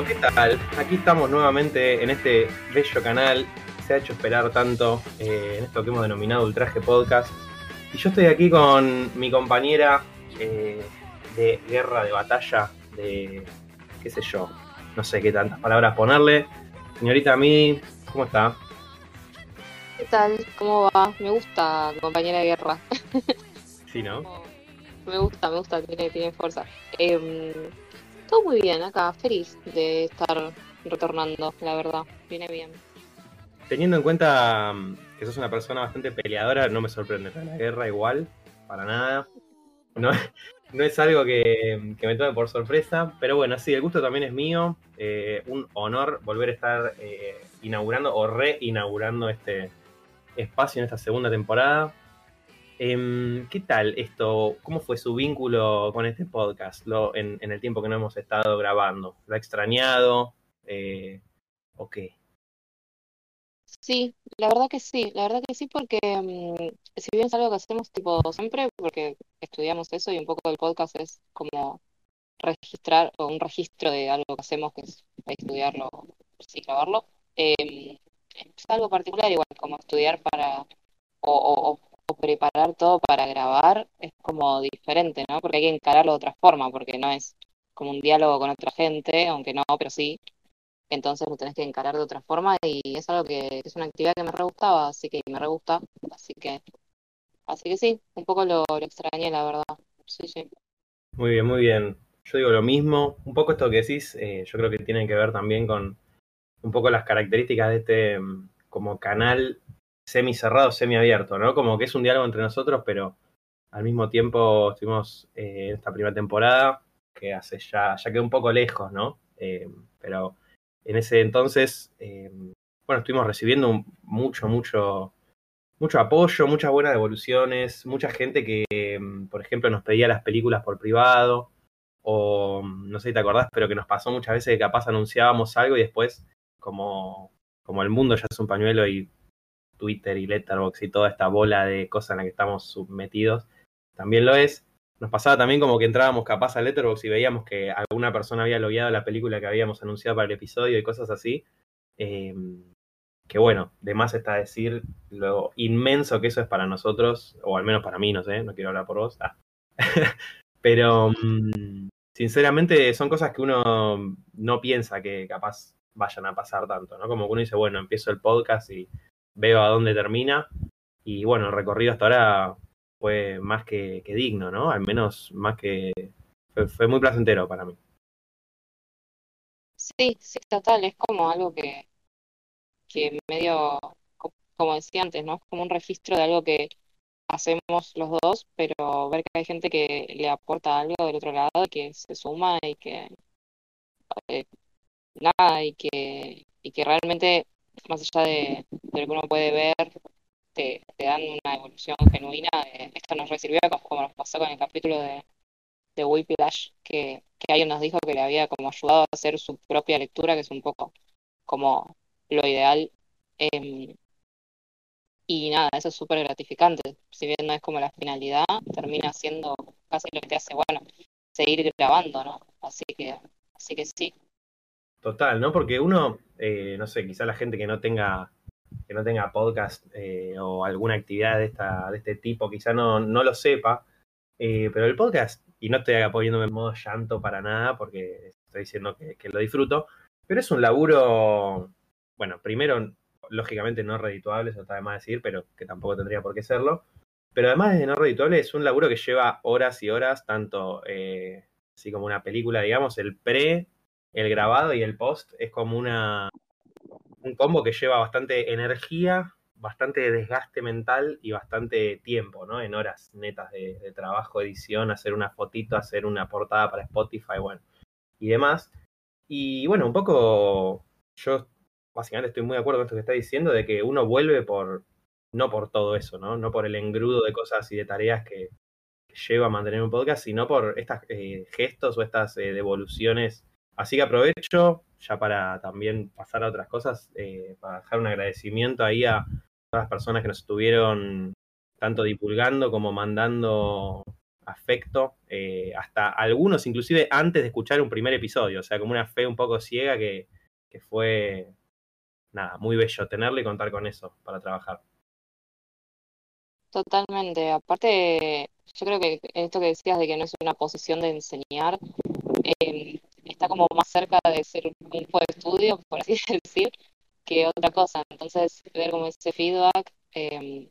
Bueno, ¿qué tal? Aquí estamos nuevamente en este bello canal. Se ha hecho esperar tanto eh, en esto que hemos denominado Ultraje Podcast. Y yo estoy aquí con mi compañera eh, de guerra, de batalla, de qué sé yo, no sé qué tantas palabras ponerle. Señorita Mi, ¿cómo está? ¿Qué tal? ¿Cómo va? Me gusta compañera de guerra. Sí, ¿no? Me gusta, me gusta, tiene, tiene fuerza. Em, todo muy bien acá, feliz de estar retornando, la verdad. Viene bien. Teniendo en cuenta mm, que sos una persona bastante peleadora, no me sorprende la guerra igual, para nada. No, no es algo que, que me tome por sorpresa, pero bueno, sí, el gusto también es mío. Eh, un honor volver a estar eh, inaugurando o reinaugurando este espacio en esta segunda temporada. Em, ¿Qué tal esto? ¿Cómo fue su vínculo con este podcast en, el tiempo que no hemos estado grabando? ¿Lo ha extrañado? Eh, ¿O qué? Sí, la verdad que sí, la verdad que sí, porque mm, si bien es algo que hacemos tipo siempre, porque estudiamos eso y un poco el podcast es como registrar o un registro de algo que hacemos, que es estudiarlo, sí, grabarlo, em, es algo particular igual, como estudiar para, o preparar todo para grabar, es como diferente, ¿no? Porque hay que encararlo de otra forma, porque no es como un diálogo con otra gente, aunque no, pero sí. Entonces lo tenés que encarar de otra forma y es algo que, es una actividad que me re gustaba, así que me re gusta, así que, así que sí, un poco lo, lo extrañé, la verdad. Sí, sí. Muy bien, muy bien. Yo digo lo mismo. Un poco esto que decís, eh, yo creo que tiene que ver también con un poco las características de este mm, como canal semi cerrado, semi abierto, ¿no? Como que es un diálogo entre nosotros, pero al mismo tiempo estuvimos eh, en esta primera temporada, que hace ya, ya quedó un poco lejos, ¿no? Eh, pero en ese entonces, eh, bueno, estuvimos recibiendo mucho, mucho, mucho apoyo, muchas buenas devoluciones, mucha gente que, mm, por ejemplo, nos pedía las películas por privado, o mm, no sé si te acordás, pero que nos pasó muchas veces que capaz anunciábamos algo y después, como, como el mundo ya es un pañuelo y Twitter y Letterboxd y toda esta bola de cosas en la que estamos submetidos, también lo es. Nos pasaba también como que entrábamos capaz a Letterboxd y veíamos que alguna persona había logueado la película que habíamos anunciado para el episodio y cosas así. Eh, que bueno, de más está decir lo inmenso que eso es para nosotros, o al menos para mí, no sé, no quiero hablar por vos. Ah. Pero mm, sinceramente son cosas que uno no piensa que capaz vayan a pasar tanto, ¿no? Como que uno dice, bueno, empiezo el podcast y veo a dónde termina. Y bueno, el recorrido hasta ahora fue más que, digno, ¿no? Al menos más que... Fue, muy placentero para mí. Sí, sí, total, es como algo que, que medio, co- como decía antes, ¿no? Es como un registro de algo que hacemos los dos, pero ver que hay gente que le aporta algo del otro lado y que se suma y que eh, nada, y que, y que realmente, más allá de, de lo que uno puede ver, te, te dan una evolución genuina. eh, esto nos recibió como, nos pasó con el capítulo de, de Whiplash, que, que alguien nos dijo que le había como ayudado a hacer su propia lectura, que es un poco como lo ideal. em, y nada, eso es súper gratificante. Si bien no es como la finalidad, termina siendo casi lo que te hace, bueno, seguir grabando, ¿no? Así que, así que sí. Total, ¿no? Porque uno, eh, no sé, quizá la gente que no tenga, que no tenga podcast eh, o alguna actividad de, esta, de este tipo, quizá no, no lo sepa, eh, pero el podcast, y no estoy poniéndome en modo llanto para nada, porque estoy diciendo que, que lo disfruto, pero es un laburo, bueno, primero, lógicamente no redituable, eso está de más decir, pero que tampoco tendría por qué serlo, pero además de no redituable, es un laburo que lleva horas y horas, tanto eh, así como una película, digamos, el pre el grabado y el post es como una, un combo que lleva bastante energía, bastante desgaste mental y bastante tiempo, ¿no? En horas netas de, de trabajo, edición, hacer una fotito, hacer una portada para Spotify, bueno, y demás. Y bueno, un poco yo básicamente estoy muy de acuerdo con esto que está diciendo, de que uno vuelve por, no por todo eso, ¿no? No por el engrudo de cosas y de tareas que, lleva a mantener un podcast, sino por estas eh, gestos o estas eh, devoluciones Así que aprovecho ya para también pasar a otras cosas, eh, para dejar un agradecimiento ahí a todas las personas que nos estuvieron tanto divulgando como mandando afecto, eh, hasta algunos inclusive antes de escuchar un primer episodio, o sea, como una fe un poco ciega que, que fue, nada, muy bello tenerle y contar con eso para trabajar. Totalmente. Aparte, yo creo que esto que decías de que no es una posición de enseñar, eh, está como más cerca de ser un grupo de estudio, por así decir, que otra cosa. Entonces, ver como ese feedback, eh,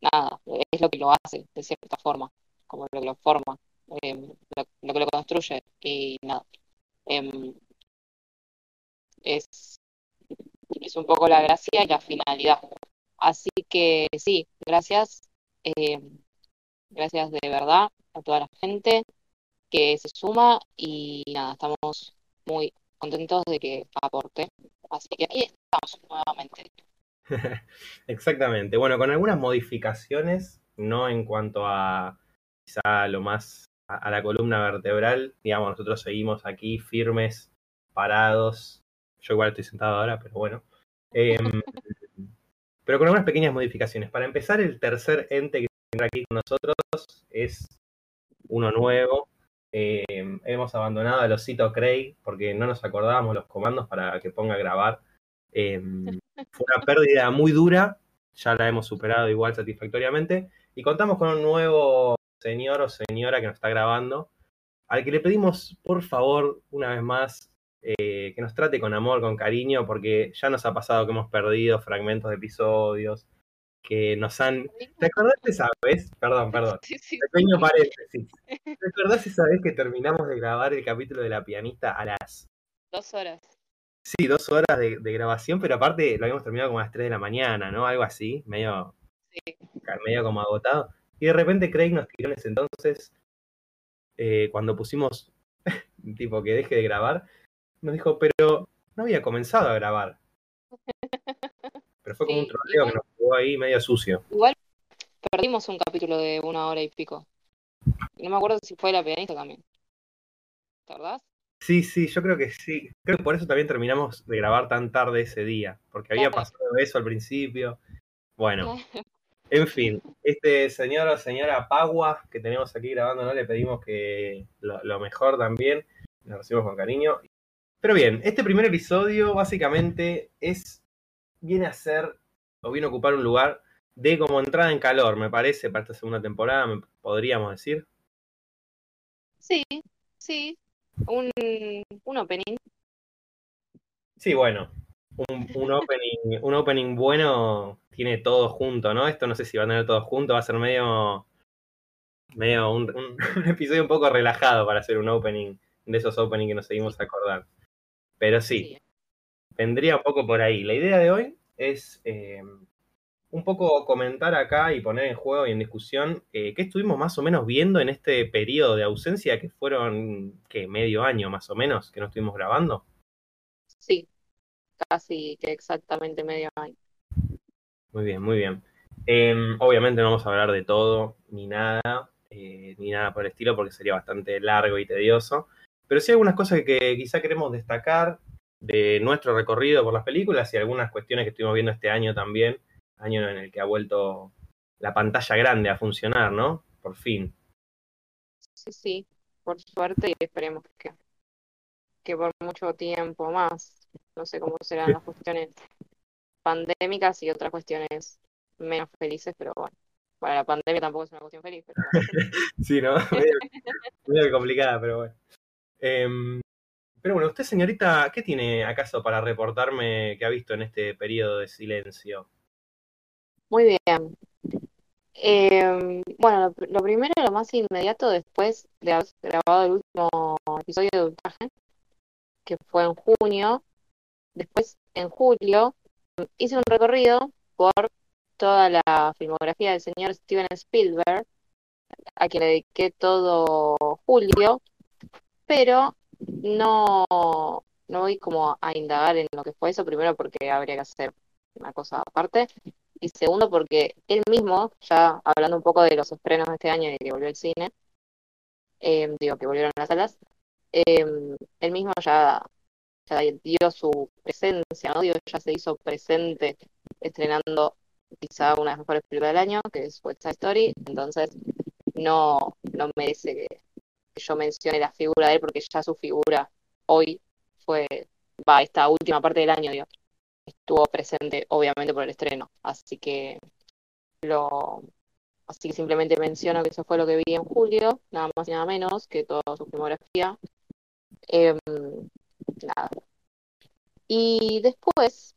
nada, es lo que lo hace, de cierta forma, como lo que lo forma, eh, lo, que lo construye, y nada. Em, es, es un poco la gracia y la finalidad. Así que sí, gracias, gracias de verdad a toda la gente que se suma y nada, estamos muy contentos de que aporte. Así que ahí estamos nuevamente. Exactamente. Bueno, con algunas modificaciones, no en cuanto a quizá lo más a, a la columna vertebral, digamos, nosotros seguimos aquí firmes, parados. Yo igual estoy sentado ahora, pero bueno. Eh, pero con algunas pequeñas modificaciones. Para empezar, el tercer ente que tendrá aquí con nosotros es uno nuevo. Eh, hemos abandonado al osito Craig porque no nos acordábamos los comandos para que ponga a grabar. Eh, fue una pérdida muy dura, ya la hemos superado igual satisfactoriamente. Y contamos con un nuevo señor o señora que nos está grabando, al que le pedimos, por favor, una vez más, eh, que nos trate con amor, con cariño, porque ya nos ha pasado que hemos perdido fragmentos de episodios, que nos han... ¿Te acordás de esa vez? Perdón, perdón. Sí, sí. Pequeño paréntesis. ¿Te acordás esa vez que terminamos de grabar el capítulo de la pianista a las... Dos horas. Sí, dos horas de, de grabación, pero aparte lo habíamos terminado como a las 3 de la mañana, ¿no? Algo así, medio, Sí. medio como agotado. Y de repente Craig nos tiró en ese entonces, eh, cuando pusimos, tipo, que deje de grabar, nos dijo, pero no había comenzado a grabar. Pero fue como un troleo que nos ahí medio sucio. igual perdimos un capítulo de una hora y pico. No me acuerdo si fue la pianista también. ¿Te acordás? Sí, sí, yo creo que sí. Creo que por eso también terminamos de grabar tan tarde ese día, porque había pasado eso al principio. Bueno, claro. en fin, este señor o señora Pagua que tenemos aquí grabando, ¿no? Le pedimos que lo, lo mejor también, lo recibimos con cariño. Pero bien, este primer episodio básicamente es, viene a ser, o viene a ocupar un lugar de como entrada en calor, me parece, para esta segunda temporada, me- podríamos decir. Sí, sí. Un, un opening. Sí, bueno, un, un opening, un opening bueno tiene todo junto, ¿no? Esto no sé si va a tener todo junto, va a ser medio, medio un, un- un episodio un poco relajado para hacer un opening, de esos openings que nos seguimos acordando. Pero sí, Sí. vendría un poco por ahí. La idea de hoy es eh, un poco comentar acá y poner en juego y en discusión eh, qué estuvimos más o menos viendo en este periodo de ausencia que fueron, ¿qué? Medio año más o menos que no estuvimos grabando. Sí, casi que exactamente medio año. Muy bien, muy bien. Eh, obviamente no vamos a hablar de todo, ni nada, eh, ni nada por el estilo, porque sería bastante largo y tedioso. Pero sí algunas cosas que quizá queremos destacar de nuestro recorrido por las películas y algunas cuestiones que estuvimos viendo este año también, año en el que ha vuelto la pantalla grande a funcionar, ¿no? Por fin. Sí, sí. Por suerte y esperemos que, que por mucho tiempo más. No sé cómo serán las cuestiones pandémicas y otras cuestiones menos felices, pero bueno. Bueno, la pandemia tampoco es una cuestión feliz, pero. Sí, ¿no? medio, medio complicada, pero bueno. Em, pero bueno, usted, señorita, ¿qué tiene acaso para reportarme que ha visto en este periodo de silencio? Muy bien. Eh, bueno, lo, lo primero, lo más inmediato después de haber grabado el último episodio de Ultraje, que fue en junio, después en julio, hice un recorrido por toda la filmografía del señor Steven Spielberg, a quien le dediqué todo julio, pero no, no voy como a indagar en lo que fue eso, primero porque habría que hacer una cosa aparte, y segundo porque él mismo, ya hablando un poco de los estrenos de este año y que volvió al cine, eh, digo que volvieron a las salas, eh, él mismo ya, ya dio su presencia, ¿no? Digo, ya se hizo presente estrenando quizá una de las mejores películas del año, que es West Side Story, entonces no, no merece que, yo mencione la figura de él porque ya su figura hoy fue, va, esta última parte del año, digo, estuvo presente obviamente por el estreno. Así que lo así que simplemente menciono que eso fue lo que vi en julio, nada más y nada menos que toda su filmografía. Em, nada. Y después,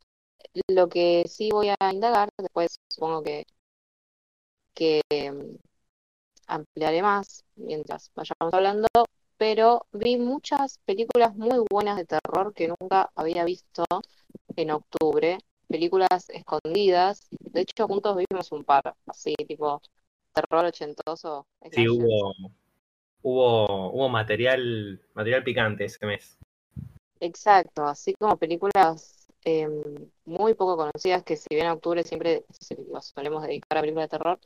lo que sí voy a indagar, después supongo que, que em, ampliaré más mientras vayamos hablando, pero vi muchas películas muy buenas de terror que nunca había visto en octubre, películas escondidas, de hecho juntos vimos un par, así tipo terror ochentoso. Sí, hubo, hubo, hubo material, material picante ese mes. Exacto, así como películas em, muy poco conocidas que si bien en octubre siempre solemos dedicar a películas de terror,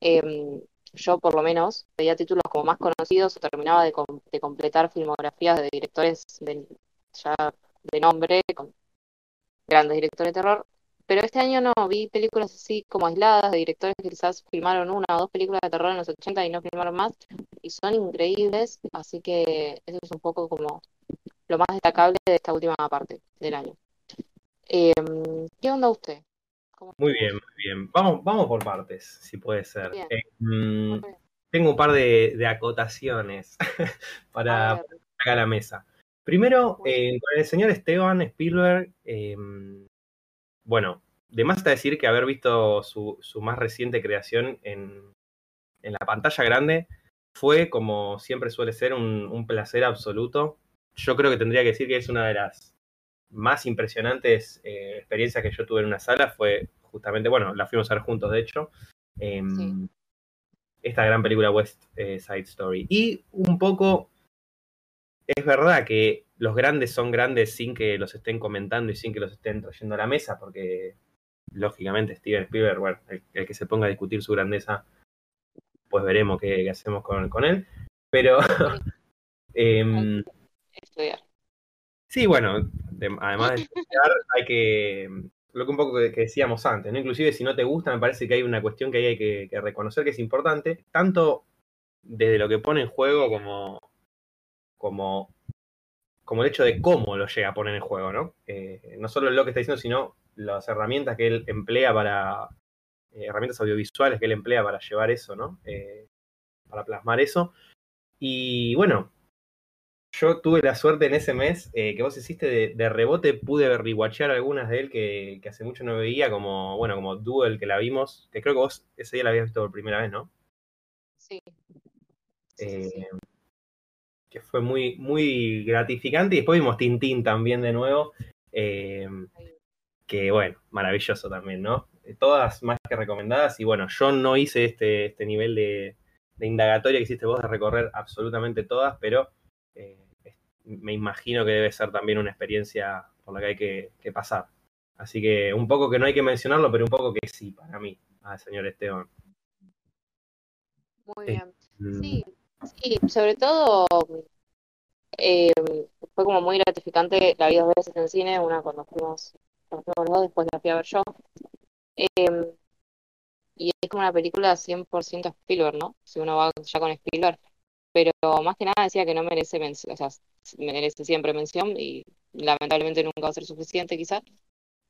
em, yo por lo menos veía títulos como más conocidos o terminaba de, completar filmografías de directores de, ya de nombre, con grandes directores de terror, pero este año no, vi películas así como aisladas de directores que quizás filmaron una o dos películas de terror en los 80 y no filmaron más, y son increíbles, así que eso es un poco como lo más destacable de esta última parte del año. Em, ¿Qué onda usted? Muy bien, muy bien. Vamos, vamos por partes, si puede ser. Eh, mm, tengo un par de, acotaciones para acá a la mesa. Primero, eh, con el señor Esteban Spielberg, em, bueno, de más está decir que haber visto su, más reciente creación en, la pantalla grande fue, como siempre suele ser, un placer absoluto. Yo creo que tendría que decir que es una de las más impresionantes eh, experiencias que yo tuve en una sala fue justamente, bueno, la fuimos a ver juntos, de hecho, em, esta gran película West eh, Side Story. Y un poco, es verdad que los grandes son grandes sin que los estén comentando y sin que los estén trayendo a la mesa, porque lógicamente Steven Spielberg, bueno, el, que se ponga a discutir su grandeza, pues veremos qué, hacemos con, con, él. Pero... eh, Sí, bueno, además de estudiar, hay que, lo que un poco que, decíamos antes, ¿no? Inclusive si no te gusta, me parece que hay una cuestión que hay que, reconocer que es importante, tanto desde lo que pone en juego como, como, como el hecho de cómo lo llega a poner en juego, ¿no? Eh, no solo lo que está diciendo, sino las herramientas que él emplea para, eh, herramientas audiovisuales que él emplea para llevar eso, ¿no? Eh, para plasmar eso. Y bueno, yo tuve la suerte en ese mes eh, que vos hiciste de, rebote, pude rewatchear algunas de él que, hace mucho no veía, como, bueno, como Duel que la vimos, que creo que vos ese día la habías visto por primera vez, ¿no? Sí. Eh, que fue muy, muy gratificante. Y después vimos Tintín también de nuevo. Eh, que bueno, maravilloso también, ¿no? Todas más que recomendadas. Y bueno, yo no hice este, este nivel de, de indagatoria que hiciste vos de recorrer absolutamente todas, pero me imagino que debe ser también una experiencia por la que hay que, pasar. Así que un poco que no hay que mencionarlo, pero un poco que sí, para mí, al señor Esteban. Muy bien. Mm. Sí, sí, sobre todo eh, fue como muy gratificante, la vi dos veces en cine, una cuando fuimos, cuando fuimos los dos, después la fui a ver yo. Em, y es como una película 100% Spielberg, ¿no? Si uno va ya con Spielberg. Pero más que nada decía que no merece mención, o sea, merece siempre mención y lamentablemente nunca va a ser suficiente quizás.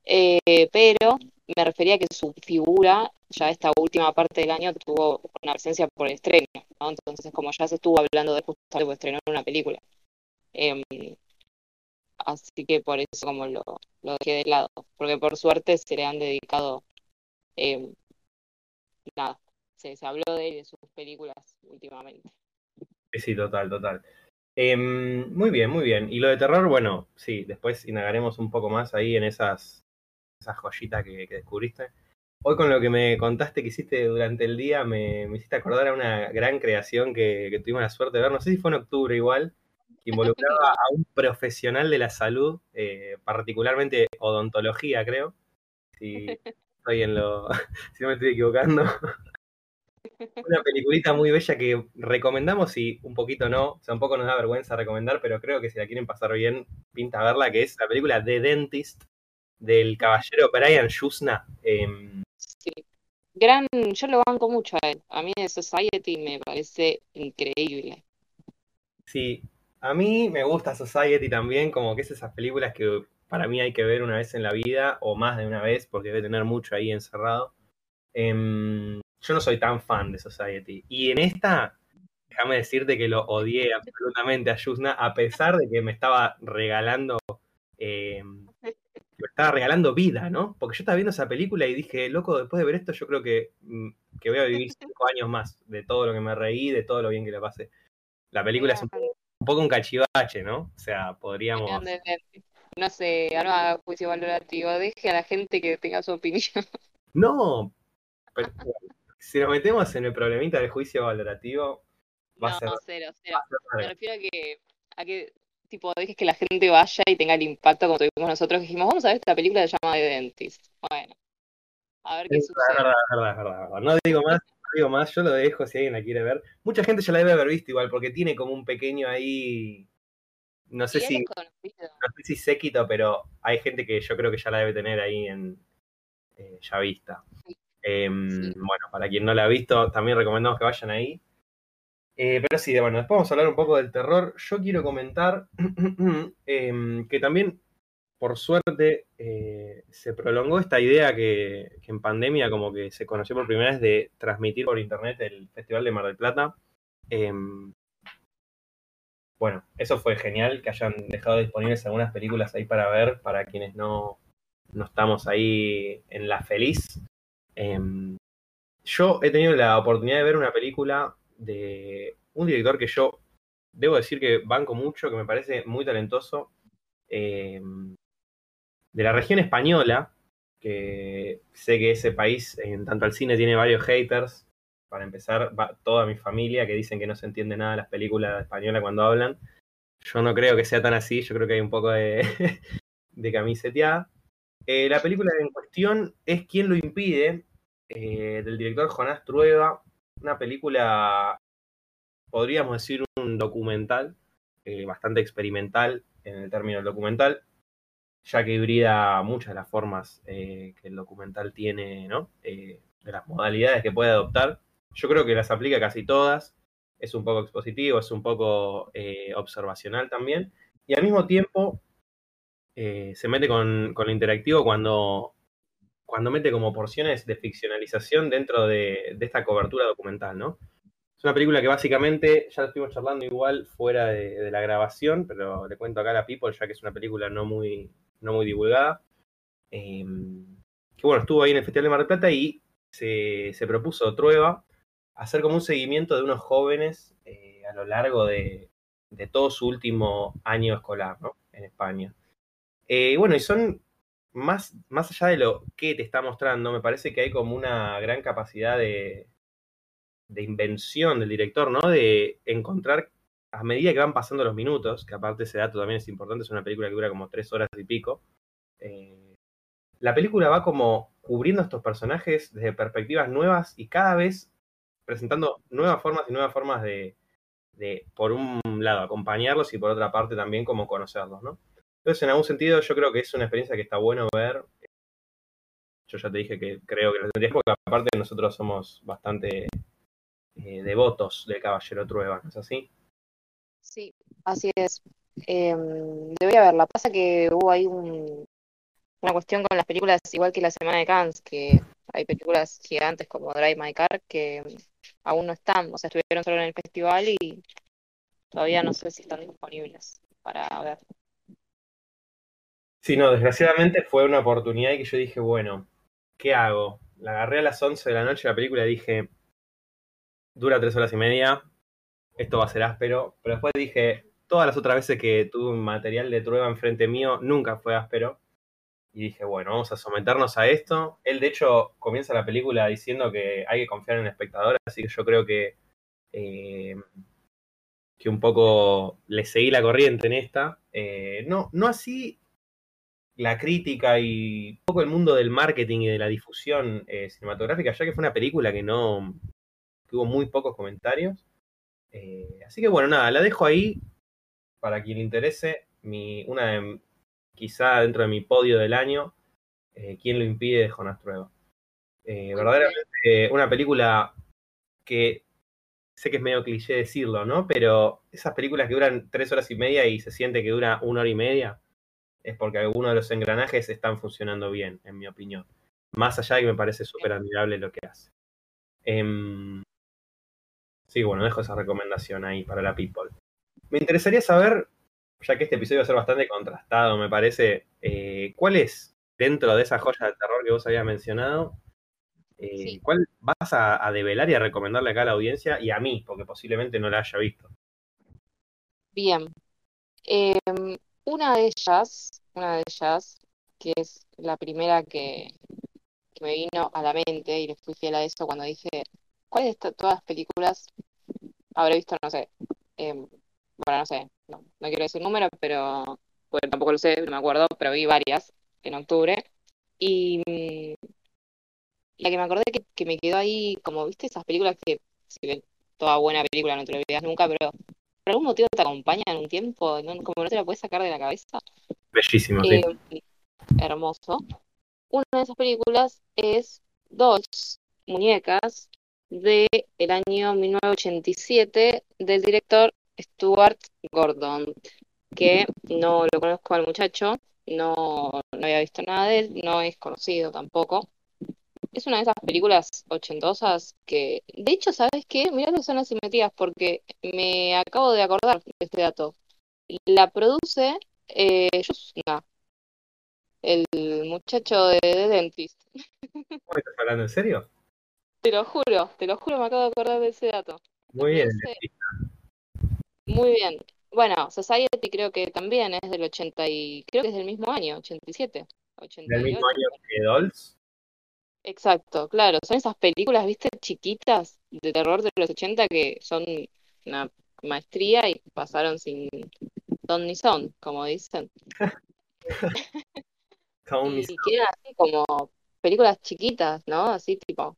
Eh, pero me refería a que su figura, ya esta última parte del año, tuvo una presencia por el estreno, ¿no? Entonces, como ya se estuvo hablando de justamente por estrenar una película. Em, así que por eso como lo, lo dejé de lado, porque por suerte se le han dedicado, em, nada, se, se habló de él y de sus películas últimamente. Sí, total, total. Em, muy bien, muy bien. Y lo de terror, bueno, sí, después indagaremos un poco más ahí en esas, esas joyitas que, descubriste. Hoy con lo que me contaste que hiciste durante el día, me, hiciste acordar a una gran creación que, tuvimos la suerte de ver, no sé si fue en octubre igual, que involucraba a un profesional de la salud, eh, particularmente odontología, creo. Si estoy en lo. si no me estoy equivocando. Una peliculita muy bella que recomendamos y un poquito no, o sea, un poco nos da vergüenza recomendar, pero creo que si la quieren pasar bien, pinta verla, que es la película The Dentist del caballero Brian Shusna. Em, sí. gran, yo lo banco mucho a él. A mí de Society me parece increíble. Sí, a mí me gusta Society también, como que es esas películas que para mí hay que ver una vez en la vida, o más de una vez, porque debe tener mucho ahí encerrado. Em, yo no soy tan fan de Society. Y en esta, déjame decirte que lo odié absolutamente a Yusna, a pesar de que me estaba regalando, em, me estaba regalando vida, ¿no? Porque yo estaba viendo esa película y dije, loco, después de ver esto, yo creo que, mm, que voy a vivir cinco años más de todo lo que me reí, de todo lo bien que le pasé. La película es un poco, un poco un cachivache, ¿no? O sea, podríamos. No sé, no haga juicio valorativo, deje a la gente que tenga su opinión. No, pero, si nos metemos en el problemita del juicio valorativo, va no, a ser. cero, cero. Me refiero a que, a que tipo dejes que la gente vaya y tenga el impacto como tuvimos nosotros, que dijimos, vamos a ver esta película que se llama The Dentist. Bueno, a ver qué Es sucede. verdad, es verdad, es verdad, es verdad. No digo más, no digo más, yo lo dejo si alguien la quiere ver. Mucha gente ya la debe haber visto igual, porque tiene como un pequeño ahí. No sé si, no sé si séquito, pero hay gente que yo creo que ya la debe tener ahí en eh, ya vista. Em, Sí. Bueno, para quien no la ha visto, también recomendamos que vayan ahí. Eh, pero sí, bueno, después vamos a hablar un poco del terror. Yo quiero comentar em, que también, por suerte, eh, se prolongó esta idea que, que en pandemia como que se conoció por primera vez de transmitir por internet el Festival de Mar del Plata. Em, bueno, eso fue genial, que hayan dejado disponibles algunas películas ahí para ver, para quienes no, no estamos ahí en la feliz. Em, yo he tenido la oportunidad de ver una película de un director que yo debo decir que banco mucho, que me parece muy talentoso, em, de la región española, que sé que ese país, en tanto al cine, tiene varios haters. Para empezar, va toda mi familia que dicen que no se entiende nada de las películas españolas cuando hablan. Yo no creo que sea tan así, yo creo que hay un poco de, de camiseteada. Eh, la película en cuestión es Quién lo impide, eh, del director Jonás Trueba, una película, podríamos decir un documental, eh, bastante experimental en el término del documental, ya que hibrida muchas de las formas que el documental tiene, ¿no? De las modalidades que puede adoptar. Yo creo que las aplica casi todas. Es un poco expositivo, es un poco observacional también. Y al mismo tiempo eh, se mete con, con lo interactivo cuando, cuando mete como porciones de ficcionalización dentro de, esta cobertura documental, ¿no? Es una película que básicamente, ya lo estuvimos charlando igual fuera de, de la grabación, pero le cuento acá a la People, ya que es una película no muy, no muy divulgada. Eh, que bueno, estuvo ahí en el Festival de Mar del Plata y se, se propuso Trueba hacer como un seguimiento de unos jóvenes eh, a lo largo de, de, todo su último año escolar, ¿no? En España. Eh, bueno, y son más, más allá de lo que te está mostrando, me parece que hay como una gran capacidad de, de invención del director, ¿no? De encontrar a medida que van pasando los minutos, que aparte ese dato también es importante, es una película que dura como tres horas y pico. Eh, la película va como cubriendo a estos personajes desde perspectivas nuevas y cada vez presentando nuevas formas y nuevas formas de, de, por un lado, acompañarlos y por otra parte también como conocerlos, ¿no? Entonces, en algún sentido, yo creo que es una experiencia que está bueno ver. Yo ya te dije que creo que lo tendrías, porque aparte nosotros somos bastante eh, devotos del Caballero Trueba, ¿no es así? Sí, así es. Eh, debería verla. Pasa que hubo ahí un, una cuestión con las películas, igual que la Semana de Cannes, que hay películas gigantes como Drive My Car que aún no están, o sea, estuvieron solo en el festival y todavía no sé si están disponibles para ver. Sí, no, desgraciadamente fue una oportunidad y que yo dije, bueno, ¿qué hago? La agarré a las 11 de la noche la película y dije, dura tres horas y media, esto va a ser áspero, pero después dije, todas las otras veces que tuve un material de Trueba enfrente mío, nunca fue áspero. Y dije, bueno, vamos a someternos a esto. Él, de hecho, comienza la película diciendo que hay que confiar en el espectador, así que yo creo que, eh, que un poco le seguí la corriente en esta. Eh, no, no así la crítica y un poco el mundo del marketing y de la difusión eh, cinematográfica, ya que fue una película que no que hubo muy pocos comentarios. Eh, así que bueno, nada, la dejo ahí para quien le interese. Mi, una de, quizá dentro de mi podio del año, eh, ¿Quién lo impide? de Jonas Trueba. Verdaderamente una película que sé que es medio cliché decirlo, ¿no? Pero esas películas que duran tres horas y media y se siente que dura una hora y media, es porque algunos de los engranajes están funcionando bien, en mi opinión. Más allá de que me parece súper admirable lo que hace. Em, sí, bueno, dejo esa recomendación ahí para la people. Me interesaría saber, ya que este episodio va a ser bastante contrastado, me parece, eh, ¿cuál es, dentro de esa joya de terror que vos habías mencionado, eh, ¿Cuál vas a, develar y a recomendarle acá a la audiencia y a mí, porque posiblemente no la haya visto? Bien. Em, una de ellas, una de ellas, que es la primera que, me vino a la mente y le fui fiel a eso cuando dije, ¿cuáles de todas las películas habré visto? No sé. Em, bueno, no sé, no, quiero decir número, pero bueno, tampoco lo sé, no me acuerdo, pero vi varias en octubre. Y mm, la que me acordé que, que me quedó ahí, como viste esas películas que, si ven toda buena película no te lo olvidas nunca, pero por algún motivo te acompaña en un tiempo, como no te la puedes sacar de la cabeza. Bellísimo, sí. Eh, hermoso. Una de esas películas es Dos muñecas de el año 1987 del director Stuart Gordon, que no lo conozco al muchacho, no, no había visto nada de él, no es conocido tampoco es una de esas películas ochentosas que, de hecho, ¿sabes qué? Mirá que son asimetrías porque me acabo de acordar de este dato. La produce eh, el muchacho de, Dentist. ¿Estás hablando en serio? Te lo juro, te lo juro, me acabo de acordar de ese dato. Muy bien. Muy bien. Bueno, Society creo que también es del 80 y creo que es del mismo año, 87. 88. ¿Del mismo año que Dolls? Exacto, claro, son esas películas, viste, chiquitas de terror de los 80 que son una maestría y pasaron sin don ni son, como dicen. y quedan así como películas chiquitas, ¿no? Así tipo,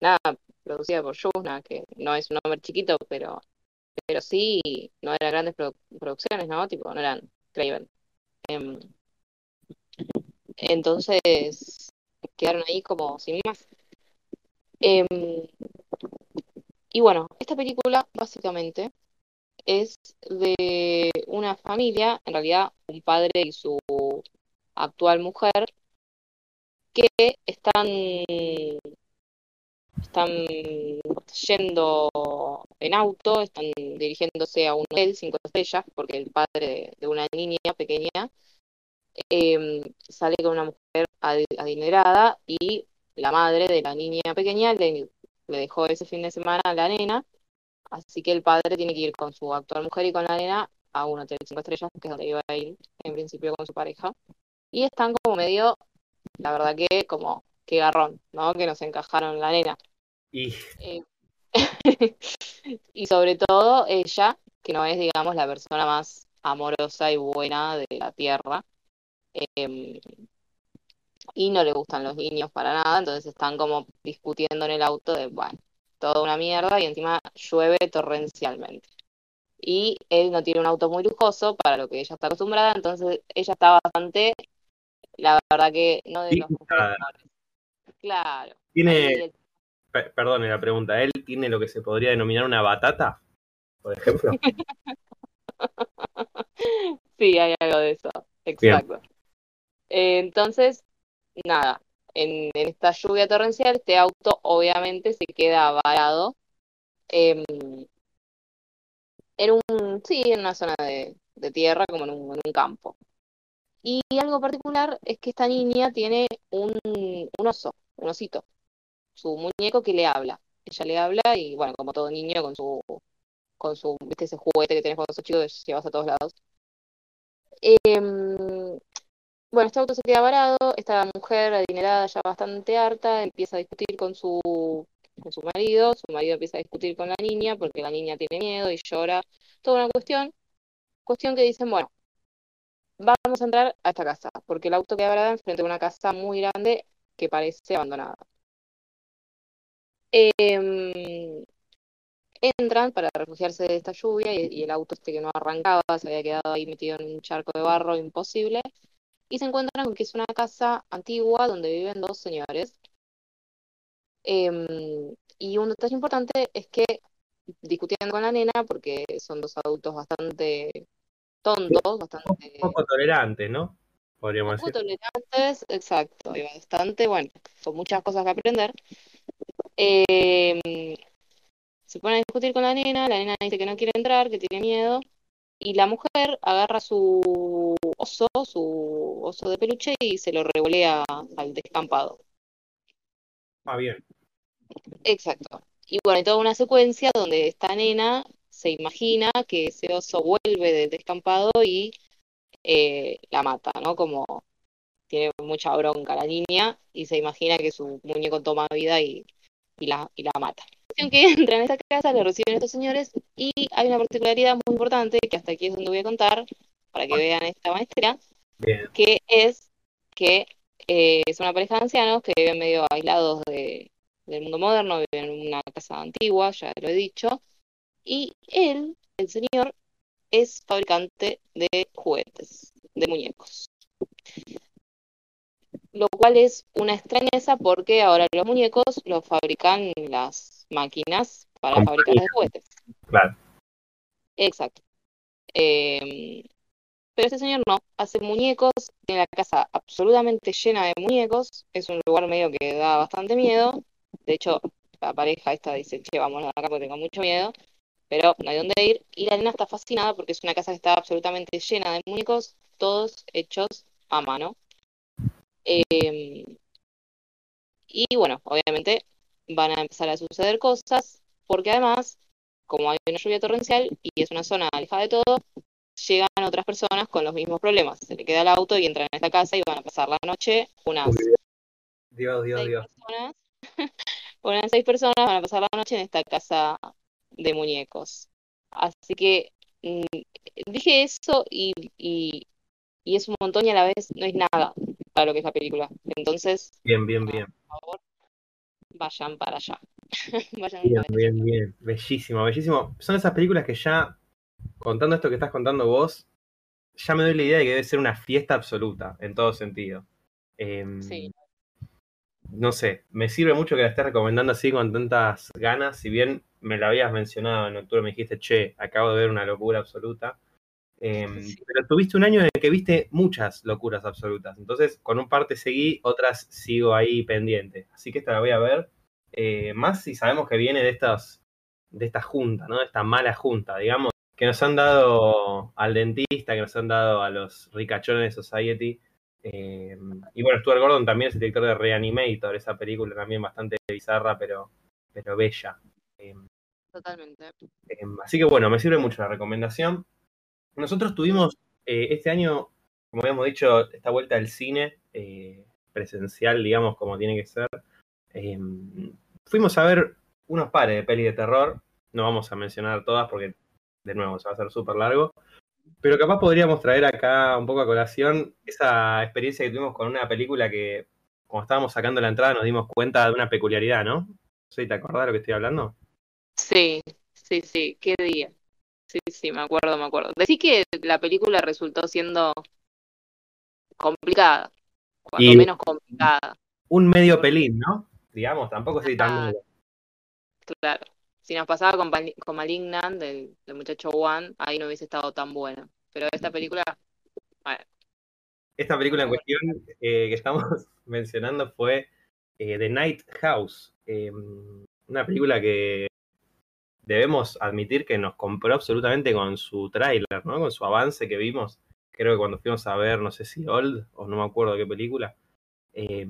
nada, producida por Yusna, que no es un hombre chiquito, pero pero sí, no eran grandes producciones, ¿no? Tipo, no eran Craven. Em, entonces, quedaron ahí como sin más. Em, y bueno, esta película básicamente es de una familia, en realidad un padre y su actual mujer, que están, están yendo en auto, están dirigiéndose a un hotel cinco estrellas, porque el padre de una niña pequeña Em, sale con una mujer adinerada y la madre de la niña pequeña le, dejó ese fin de semana a la nena, así que el padre tiene que ir con su actual mujer y con la nena a un hotel cinco estrellas, que es donde iba a ir en principio con su pareja, y están como medio, la verdad que como que garrón, ¿no? Que nos encajaron la nena. Y... Eh, y sobre todo ella, que no es, digamos, la persona más amorosa y buena de la tierra, Em, y no le gustan los niños para nada, entonces están como discutiendo en el auto de, bueno, toda una mierda y encima llueve torrencialmente. Y él no tiene un auto muy lujoso para lo que ella está acostumbrada, entonces ella está bastante, la verdad que no de los Claro. Tiene, perdón la pregunta, ¿él tiene lo que se podría denominar una batata, por ejemplo? sí, hay algo de eso, exacto. Eh, entonces, nada, en, esta lluvia torrencial, este auto obviamente se queda varado em, en un, sí, en una zona de, tierra, como en un, campo. Y algo particular es que esta niña tiene un, oso, un osito, su muñeco que le habla. Ella le habla y, bueno, como todo niño, con su, con su, viste ese juguete que tenés cuando sos chico que llevas a todos lados. Em, bueno, este auto se queda varado, esta mujer adinerada ya bastante harta empieza a discutir con su, con su marido, su marido empieza a discutir con la niña porque la niña tiene miedo y llora, toda una cuestión, cuestión que dicen, bueno, vamos a entrar a esta casa, porque el auto queda varado enfrente de una casa muy grande que parece abandonada. Em, entran para refugiarse de esta lluvia y, y, el auto este que no arrancaba se había quedado ahí metido en un charco de barro imposible y se encuentran con que es una casa antigua donde viven dos señores Em, y un detalle importante es que discutiendo con la nena, porque son dos adultos bastante tontos, bastante... Un poco tolerantes, ¿no? Podríamos Un poco decir. tolerantes, exacto, y bastante, bueno, con muchas cosas que aprender. Em, se pone a discutir con la nena, la nena dice que no quiere entrar, que tiene miedo, y la mujer agarra su oso, su oso de peluche, y se lo revolea al descampado. Ah, bien. Exacto. Y bueno, hay toda una secuencia donde esta nena se imagina que ese oso vuelve del descampado y eh, la mata, ¿no? Como tiene mucha bronca la niña y se imagina que su muñeco toma vida y, y la, y la mata. Que entra en esta casa, le reciben estos señores y hay una particularidad muy importante que hasta aquí es donde voy a contar para que vean esta maestría, Bien. que es que eh, es una pareja de ancianos que viven medio aislados de, del mundo moderno, viven en una casa antigua, ya lo he dicho, y él, el señor, es fabricante de juguetes, de muñecos. Lo cual es una extrañeza porque ahora los muñecos los fabrican las máquinas para fabricar los juguetes. Claro. Exacto. Eh, pero este señor no, hace muñecos, tiene la casa absolutamente llena de muñecos, es un lugar medio que da bastante miedo. De hecho, la pareja esta dice, che, vamos acá porque tengo mucho miedo, pero no hay dónde ir. Y la nena está fascinada porque es una casa que está absolutamente llena de muñecos, todos hechos a mano. Eh, y bueno, obviamente van a empezar a suceder cosas, porque además, como hay una lluvia torrencial y es una zona alejada de todo, llegan otras personas con los mismos problemas. Se le queda el auto y entran en esta casa y van a pasar la noche unas Dios, Dios, seis Dios. personas, unas seis personas van a pasar la noche en esta casa de muñecos. Así que mm, dije eso y, y, y es un montón y a la vez no es nada para lo que es la película. Entonces, Bien, bien, bien. por favor, vayan para allá. Vayan Bien, para allá. bien, bien. Bellísimo, bellísimo. Son esas películas que ya, contando esto que estás contando vos, ya me doy la idea de que debe ser una fiesta absoluta, en todo sentido. Em, Sí. No sé, me sirve mucho que la estés recomendando así con tantas ganas. Si bien me la habías mencionado en octubre, me dijiste, che, acabo de ver una locura absoluta. Em. Pero tuviste un año en el que viste muchas locuras absolutas. Entonces, con un par te seguí, otras sigo ahí pendiente. Así que esta la voy a ver. Eh, más si sabemos que viene de estas, de esta junta, ¿no? De esta mala junta, digamos, que nos han dado al dentista, que nos han dado a los ricachones de Society. Eh, y bueno, Stuart Gordon también es el director de Reanimator, esa película también bastante bizarra, pero, pero bella. Eh, Totalmente. eh, así que bueno, me sirve mucho la recomendación. Nosotros tuvimos eh, este año, como habíamos dicho, esta vuelta al cine eh, presencial, digamos, como tiene que ser. Eh, fuimos a ver unos pares de pelis de terror. No vamos a mencionar todas porque, de nuevo, se va a hacer súper largo. Pero capaz podríamos traer acá un poco a colación esa experiencia que tuvimos con una película que, cuando estábamos sacando la entrada, nos dimos cuenta de una peculiaridad, ¿no? Si te acordás de lo que estoy hablando. Sí, sí, sí, qué día. Sí, sí, me acuerdo, me acuerdo. Decí que la película resultó siendo complicada, cuando Y- menos complicada, Un medio pelín, ¿no? Digamos, tampoco soy tan claro. Si nos pasaba con, con Malignant, del, del muchacho Juan, ahí no hubiese estado tan buena. Pero esta película, bueno, Esta película en cuestión eh, que estamos mencionando fue eh, The Night House. Eh, una película que debemos admitir que nos compró absolutamente con su tráiler, ¿no? Con su avance que vimos. Creo que cuando fuimos a ver, no sé si Old o no me acuerdo qué película. eh,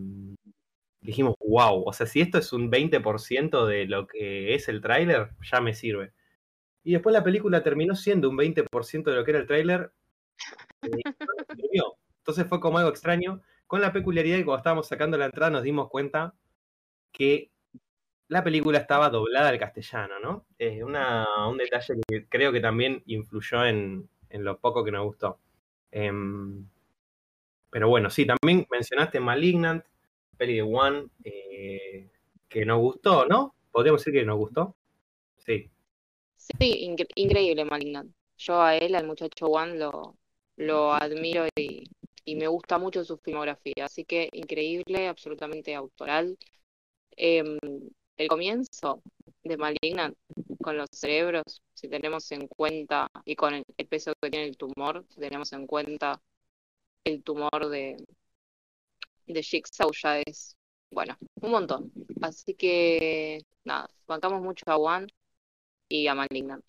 dijimos, wow, o sea, si esto es un 20% de lo que es el tráiler, ya me sirve. Y después la película terminó siendo un 20% de lo que era el tráiler. eh. Entonces fue como algo extraño, con la peculiaridad que cuando estábamos sacando la entrada nos dimos cuenta que la película estaba doblada al castellano, ¿no? Eh, una- un detalle que creo que también influyó en, en lo poco que nos gustó. Em, pero bueno, sí, también mencionaste Malignant, peli de One, eh, que nos gustó, ¿no? Podríamos decir que nos gustó. Sí, sí, incre- increíble Malignant. Yo a él, al muchacho Juan, lo, admiro y, me gusta mucho su filmografía. Así que increíble, absolutamente autoral. Em, el comienzo de Malignant con los cerebros, si tenemos en cuenta, y con el, peso que tiene el tumor, si tenemos en cuenta el tumor de, de Jigsaw ya es, bueno, un montón. Así que, nada, bancamos mucho a One y a Malignant.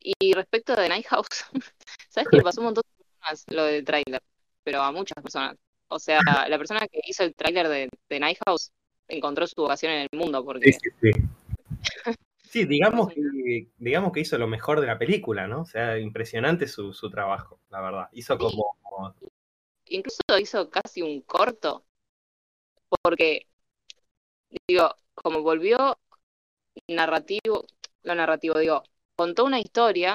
Y respecto de Night House, ¿sabes que pasó un montón de personas lo del tráiler? Pero a muchas personas. O sea, la persona que hizo el tráiler de, de Night House encontró su vocación en el mundo. Porque... Sí, sí, sí. digamos que, digamos que hizo lo mejor de la película, ¿no? O sea, impresionante su, su trabajo, la verdad. Hizo como... Incluso hizo casi un corto, porque, digo, como volvió narrativo, lo narrativo, digo, contó una historia,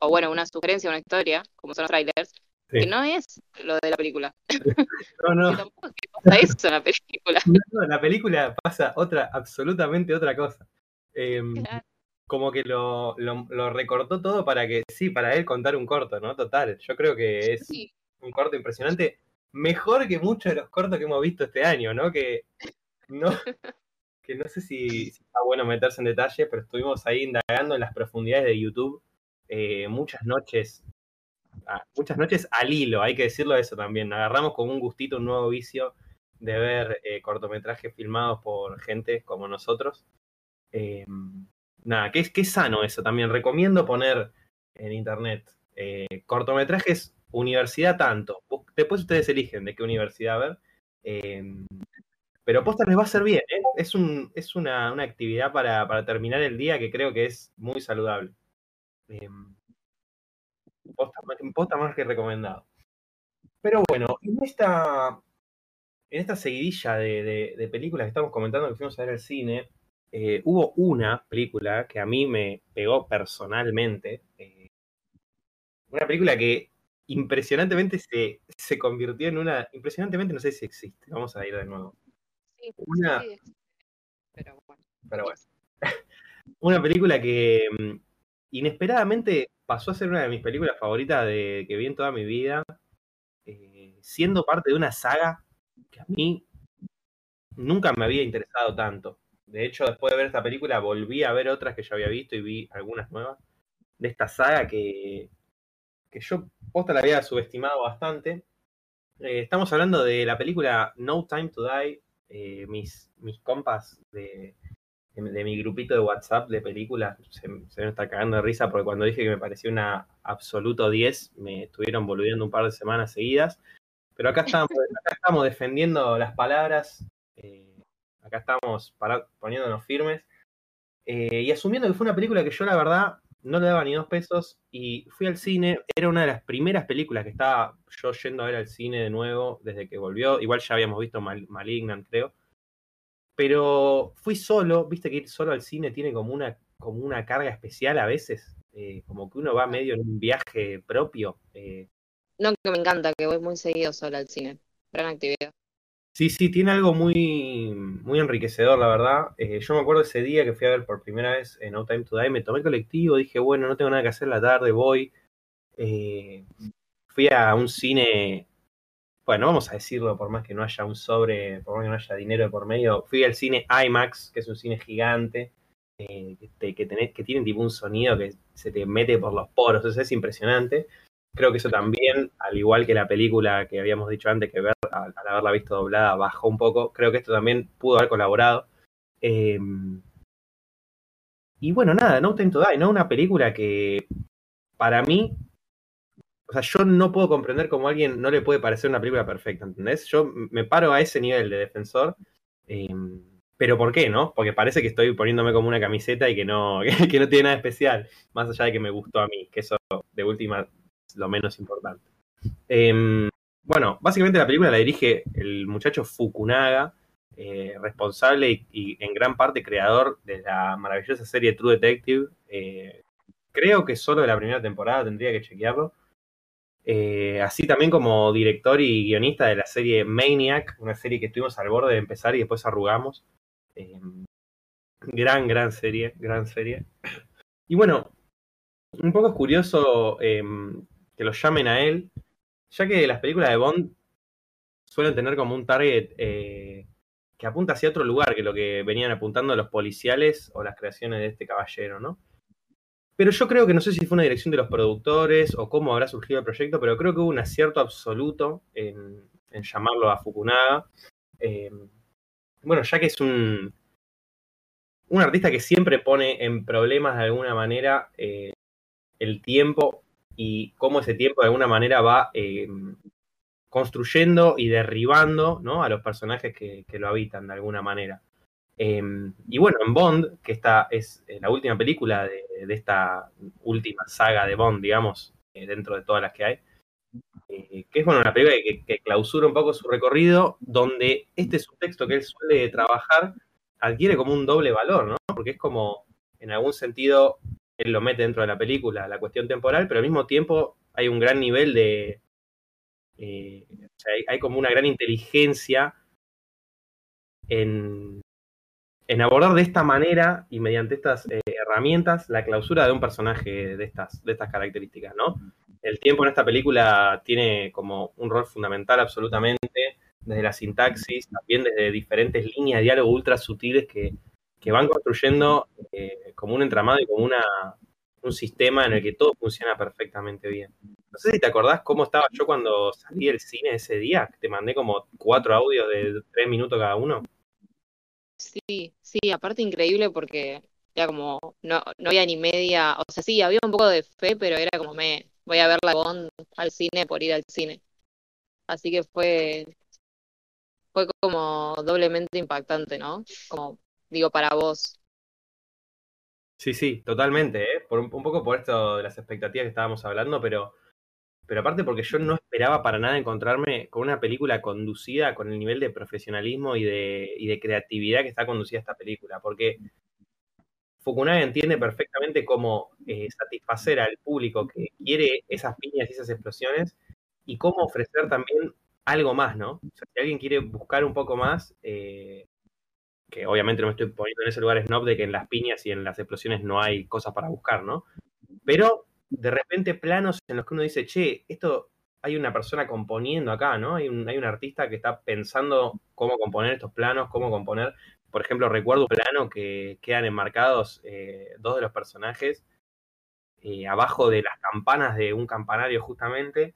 o bueno, una sugerencia, una historia, como son los trailers, que no es lo de la película. No, no. que tampoco es que pasa eso en la película. No, en la película pasa otra, absolutamente otra cosa. Em, como que lo, lo, recortó todo para que, sí, para él contar un corto, ¿no? Total. Yo creo que es un corto impresionante. Mejor que muchos de los cortos que hemos visto este año, ¿no? Que no, que no sé si, está bueno meterse en detalle, pero estuvimos ahí indagando en las profundidades de YouTube eh, muchas noches muchas noches al hilo, hay que decirlo eso también. Agarramos con un gustito un nuevo vicio de ver eh, cortometrajes filmados por gente como nosotros. Eh, nada, que es, que sano eso también. Recomiendo poner en internet eh, cortometrajes universidad tanto. Después ustedes eligen de qué universidad ver. pero posta les va a ser bien. Es, un, es una, una actividad para, para, terminar el día que creo que es muy saludable posta, más que recomendado. Pero bueno, en esta, en esta seguidilla de, películas que estamos comentando que fuimos a ver al cine, eh, hubo una película que a mí me pegó personalmente. Eh, una película que impresionantemente se, se convirtió en una. Impresionantemente no sé si existe. Vamos a ir de nuevo. Sí, una, sí, pero bueno. Pero bueno. una película que mm, inesperadamente pasó a ser una de mis películas favoritas de, que vi en toda mi vida, eh, siendo parte de una saga que a mí nunca me había interesado tanto. De hecho, después de ver esta película, volví a ver otras que ya había visto y vi algunas nuevas de esta saga que, que yo posta la había subestimado bastante. Eh, estamos hablando de la película No Time to Die. Eh, mis, mis compas de, de, mi grupito de WhatsApp de películas se, se, me está cagando de risa porque cuando dije que me parecía una absoluto 10 me estuvieron boludeando un par de semanas seguidas. Pero acá estamos, acá estamos defendiendo las palabras, eh, acá estamos poniéndonos firmes eh, y asumiendo que fue una película que yo la verdad no le daba ni dos pesos y fui al cine. Era una de las primeras películas que estaba yo yendo a ver al cine de nuevo desde que volvió. Igual ya habíamos visto Malignant, creo. Pero fui solo, viste que ir solo al cine tiene como una, como una carga especial a veces, eh, como que uno va medio en un viaje propio. Eh. No, que me encanta, que voy muy seguido solo al cine. Gran actividad. Sí, sí, tiene algo muy, muy enriquecedor, la verdad. Eh, yo me acuerdo ese día que fui a ver por primera vez en No Time to Die, me tomé el colectivo, dije, bueno, no tengo nada que hacer la tarde, voy. fui a un cine bueno, vamos a decirlo, por más que no haya un sobre, por más que no haya dinero por medio, fui al cine IMAX, que es un cine gigante, eh, que, que tiene tipo un sonido que se te mete por los poros, eso es impresionante. Creo que eso también, al igual que la película que habíamos dicho antes, que ver, al, haberla visto doblada bajó un poco, creo que esto también pudo haber colaborado. Em, y bueno, nada, No Time to Die, ¿no? Una película que para mí o sea, yo no puedo comprender cómo a alguien no le puede parecer una película perfecta, ¿entendés? Yo me paro a ese nivel de defensor. Em, pero ¿por qué, no? Porque parece que estoy poniéndome como una camiseta y que no, que no tiene nada especial, más allá de que me gustó a mí, que eso de última es lo menos importante. Em, bueno, básicamente la película la dirige el muchacho Fukunaga, eh, responsable y, en gran parte creador de la maravillosa serie True Detective. Eh, creo que solo de la primera temporada tendría que chequearlo. Eh, así también como director y guionista de la serie Maniac, una serie que estuvimos al borde de empezar y después arrugamos. Eh, gran, gran serie, gran serie. Y bueno, un poco es curioso em, que lo llamen a él, ya que las películas de Bond suelen tener como un target eh, que apunta hacia otro lugar que lo que venían apuntando los policiales o las creaciones de este caballero, ¿no? Pero yo creo que no sé si fue una dirección de los productores o cómo habrá surgido el proyecto, pero creo que hubo un acierto absoluto en, llamarlo a Fukunaga. Eh, bueno, ya que es un, un artista que siempre pone en problemas de alguna manera eh, el tiempo y cómo ese tiempo de alguna manera va eh, construyendo y derribando ¿no? a los personajes que, lo habitan de alguna manera. Em, y bueno, en Bond, que esta es eh, la última película de, esta última saga de Bond, digamos, eh, dentro de todas las que hay, eh, que es bueno, una película que, clausura un poco su recorrido, donde este subtexto que él suele trabajar adquiere como un doble valor, ¿no? Porque es como, en algún sentido, él lo mete dentro de la película, la cuestión temporal, pero al mismo tiempo hay un gran nivel de... o sea, hay como una gran inteligencia en, en abordar de esta manera y mediante estas eh, herramientas la clausura de un personaje de estas, de estas características, ¿no? El tiempo en esta película tiene como un rol fundamental absolutamente, desde la sintaxis, también desde diferentes líneas de diálogo ultra sutiles que, van construyendo eh, como un entramado y como una, un sistema en el que todo funciona perfectamente bien. No sé si te acordás cómo estaba yo cuando salí del cine ese día, te mandé como cuatro audios de tres minutos cada uno. Sí, sí, aparte increíble porque era como, no, no había ni media, o sea, sí, había un poco de fe, pero era como me voy a ver la Bond al cine por ir al cine. Así que fue, fue como doblemente impactante, ¿no? Como digo, para vos. Sí, sí, totalmente, ¿eh? Por un, un poco por esto de las expectativas que estábamos hablando, pero pero aparte porque yo no esperaba para nada encontrarme con una película conducida con el nivel de profesionalismo y de, y de creatividad que está conducida esta película, porque Fukunaga entiende perfectamente cómo eh, satisfacer al público que quiere esas piñas y esas explosiones y cómo ofrecer también algo más, ¿no? O sea, si alguien quiere buscar un poco más, eh, que obviamente no me estoy poniendo en ese lugar snob de que en las piñas y en las explosiones no hay cosas para buscar, ¿no? Pero de repente planos en los que uno dice, che, esto hay una persona componiendo acá, ¿no? Hay un, hay un artista que está pensando cómo componer estos planos, cómo componer. Por ejemplo, recuerdo un plano que quedan enmarcados eh, dos de los personajes eh, abajo de las campanas de un campanario, justamente,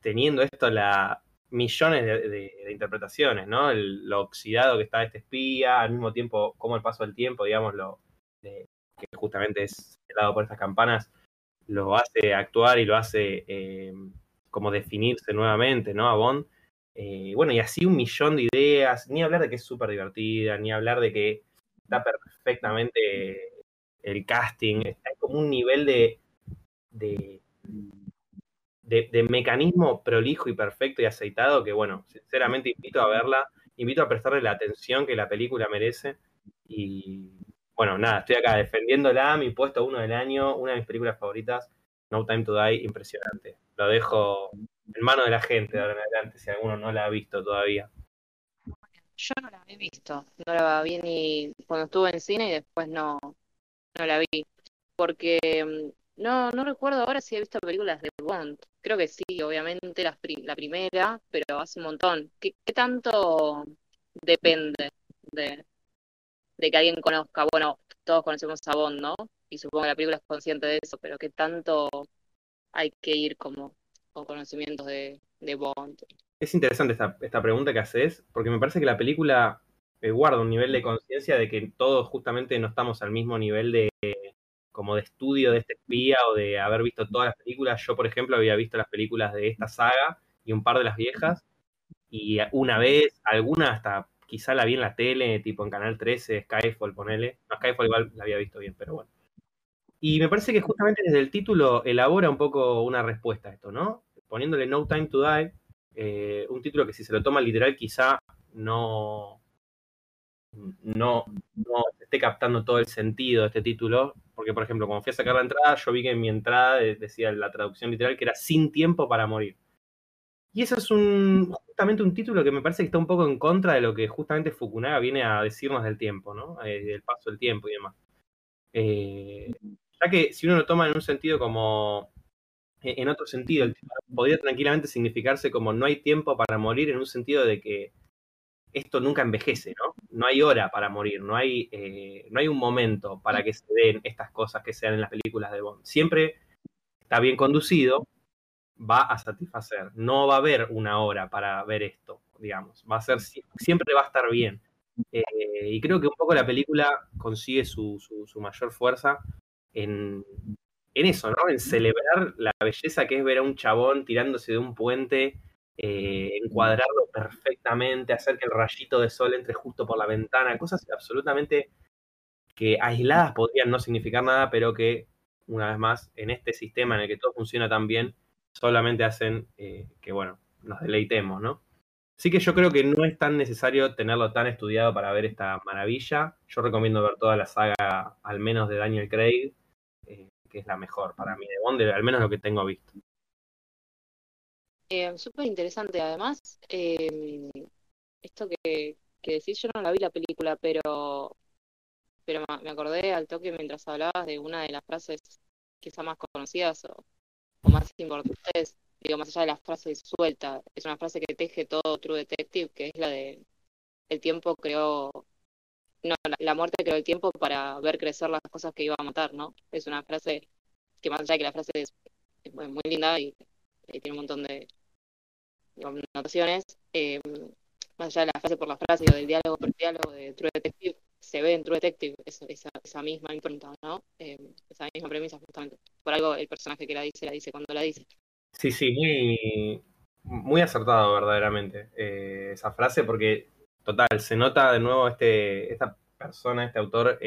teniendo esto la millones de, interpretaciones, ¿no? lo oxidado que está este espía, al mismo tiempo, como el paso del tiempo, digamos, lo, que justamente es helado por estas campanas, lo hace actuar y lo hace eh, como definirse nuevamente, ¿no? A Bond. Eh, bueno, y así un millón de ideas, ni hablar de que es súper divertida, ni hablar de que está perfectamente el casting, hay como un nivel de, de, de, mecanismo prolijo y perfecto y aceitado que, bueno, sinceramente invito a verla, invito a prestarle la atención que la película merece y, bueno, nada, estoy acá defendiéndola, mi puesto uno del año, una de mis películas favoritas, No Time to Die, impresionante. Lo dejo en mano de la gente de ahora en adelante, si alguno no la ha visto todavía. Yo no la he visto, no la vi ni cuando estuve en cine y después no, no la vi. Porque mm, no, no recuerdo ahora si he visto películas de Bond. Creo que sí, obviamente la, primera, pero hace un montón. ¿Qué, qué tanto depende de, de que alguien conozca, bueno, todos conocemos a Bond, ¿no? Y supongo que la película es consciente de eso, pero ¿qué tanto hay que ir como con conocimientos de, Bond? Es interesante esta, esta, pregunta que haces, porque me parece que la película eh, guarda un nivel de conciencia de que todos justamente no estamos al mismo nivel de como de estudio de este espía o de haber visto todas las películas. Yo, por ejemplo, había visto las películas de esta saga y un par de las viejas, y una vez, alguna hasta quizá la vi en la tele, tipo en Canal 13, Skyfall, ponele. No, Skyfall igual la había visto bien, pero bueno. Y me parece que justamente desde el título elabora un poco una respuesta a esto, ¿no? Poniéndole No Time to Die, eh, un título que si se lo toma literal quizá no, no, no esté captando todo el sentido de este título, porque por ejemplo, cuando fui a sacar la entrada, yo vi que en mi entrada decía la traducción literal que era sin tiempo para morir. Y eso es un, justamente un título que me parece que está un poco en contra de lo que justamente Fukunaga viene a decirnos del tiempo, ¿no? Eh, del paso del tiempo y demás. Eh, ya que si uno lo toma en un sentido como, en otro sentido, el podría tranquilamente significarse como no hay tiempo para morir en un sentido de que esto nunca envejece, ¿no? No hay hora para morir, no hay, eh, no hay un momento para que se den estas cosas que sean en las películas de Bond. Siempre está bien conducido, va a satisfacer. No va a haber una hora para ver esto, digamos. Va a ser, siempre va a estar bien. Eh, y creo que un poco la película consigue su, mayor fuerza en, en, eso, ¿no? En celebrar la belleza que es ver a un chabón tirándose de un puente eh, encuadrarlo perfectamente, hacer que el rayito de sol entre justo por la ventana, cosas absolutamente que aisladas podrían no significar nada, pero que, una vez más, en este sistema en el que todo funciona tan bien, solamente hacen eh, que, bueno, nos deleitemos, ¿no? Así que yo creo que no es tan necesario tenerlo tan estudiado para ver esta maravilla. Yo recomiendo ver toda la saga, al menos de Daniel Craig, eh, que es la mejor para mí de Bond, al menos lo que tengo visto. Eh, Súper interesante, además, em, esto que, que decís, yo no la vi la película, pero, pero me acordé al toque mientras hablabas de una de las frases quizá más conocidas o, más importantes, digo, más allá de la frase suelta, es una frase que teje todo True Detective, que es la de el tiempo creó, no, la, muerte creó el tiempo para ver crecer las cosas que iba a matar, ¿no? Es una frase que más allá de que la frase es, muy linda y tiene un montón de, notaciones, eh, más allá de la frase por la frase o del diálogo por diálogo de True Detective, se ve en True Detective esa, misma impronta, ¿no? Eh, esa misma premisa justamente. Por algo el personaje que la dice, la dice cuando la dice. Sí, sí, muy, muy acertado verdaderamente eh, esa frase porque, total, se nota de nuevo este, esta persona, este autor,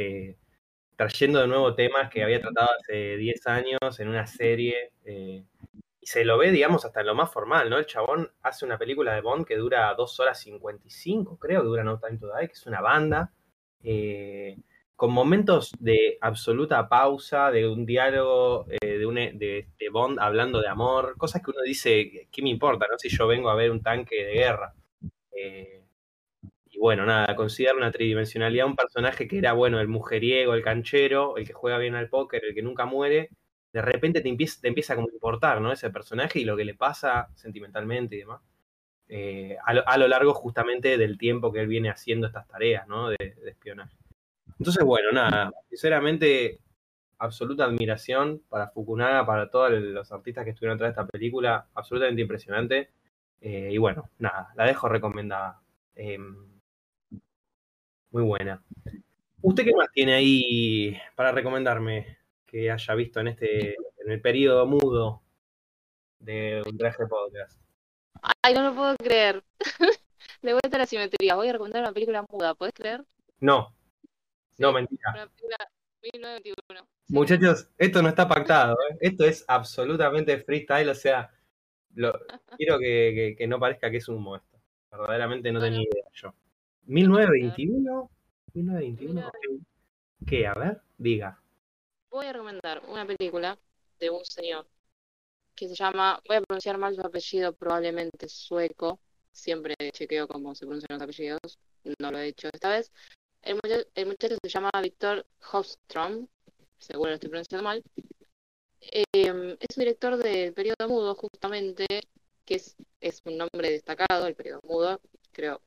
trayendo de nuevo temas que había tratado hace 10 años en una serie y se lo ve, digamos, hasta en lo más formal, ¿no? El chabón hace una película de Bond que dura 2 horas 55, creo que dura No Time to Die, que es una banda, eh, con momentos de absoluta pausa, de un diálogo eh, de, un, de, Bond hablando de amor, cosas que uno dice, ¿qué me importa, no? Si yo vengo a ver un tanque de guerra. Eh, y bueno, nada, considera una tridimensionalidad un personaje que era, bueno, el mujeriego, el canchero, el que juega bien al póker, el que nunca muere, de repente te empieza, te empieza a importar, ¿no? Ese personaje y lo que le pasa sentimentalmente y demás. Eh, a, lo, largo justamente del tiempo que él viene haciendo estas tareas, ¿no? De, espionaje. Entonces, bueno, nada, sinceramente, absoluta admiración para Fukunaga, para todos los artistas que estuvieron atrás de esta película, absolutamente impresionante. Eh, y bueno, nada, la dejo recomendada. Em, muy buena. ¿Usted qué más tiene ahí para recomendarme? que haya visto en este, en el periodo mudo de un traje podcast. Ay, no lo puedo creer. De vuelta a la simetría. Voy a recomendar una película muda, ¿puedes creer? No. no, mentira. Una película 1921. Muchachos, esto no está pactado, ¿eh? esto es absolutamente freestyle, o sea, lo, quiero que, que, no parezca que es humo esto. Verdaderamente no, tenía idea yo. 1921, 1921, ¿qué? A ver, diga voy a recomendar una película de un señor que se llama, voy a pronunciar mal su apellido, probablemente sueco, siempre chequeo cómo se pronuncian los apellidos, no lo he hecho esta vez. El muchacho, se llama Víctor Hofstrom, seguro lo estoy pronunciando mal. Em, es un director del periodo mudo, justamente, que es, es un nombre destacado, el periodo mudo, creo.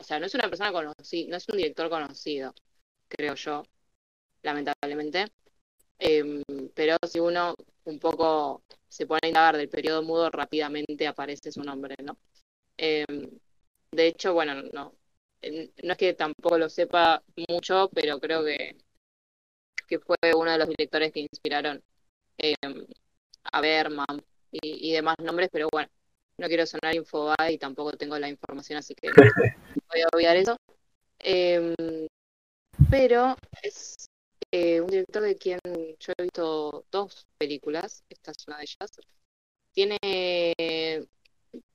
o sea, no es una persona conocida, no es un director conocido, creo yo, lamentablemente. Em, pero si uno un poco se pone a indagar del periodo mudo, rápidamente aparece su nombre, ¿no? Em, de hecho, bueno, no, no es que tampoco lo sepa mucho, pero creo que, que fue uno de los directores que inspiraron em, a Berman y, y, demás nombres, pero bueno, no quiero sonar infoba y tampoco tengo la información, así que voy a olvidar eso. pero es eh, un director de quien yo he visto dos películas, esta es una de ellas. Tiene,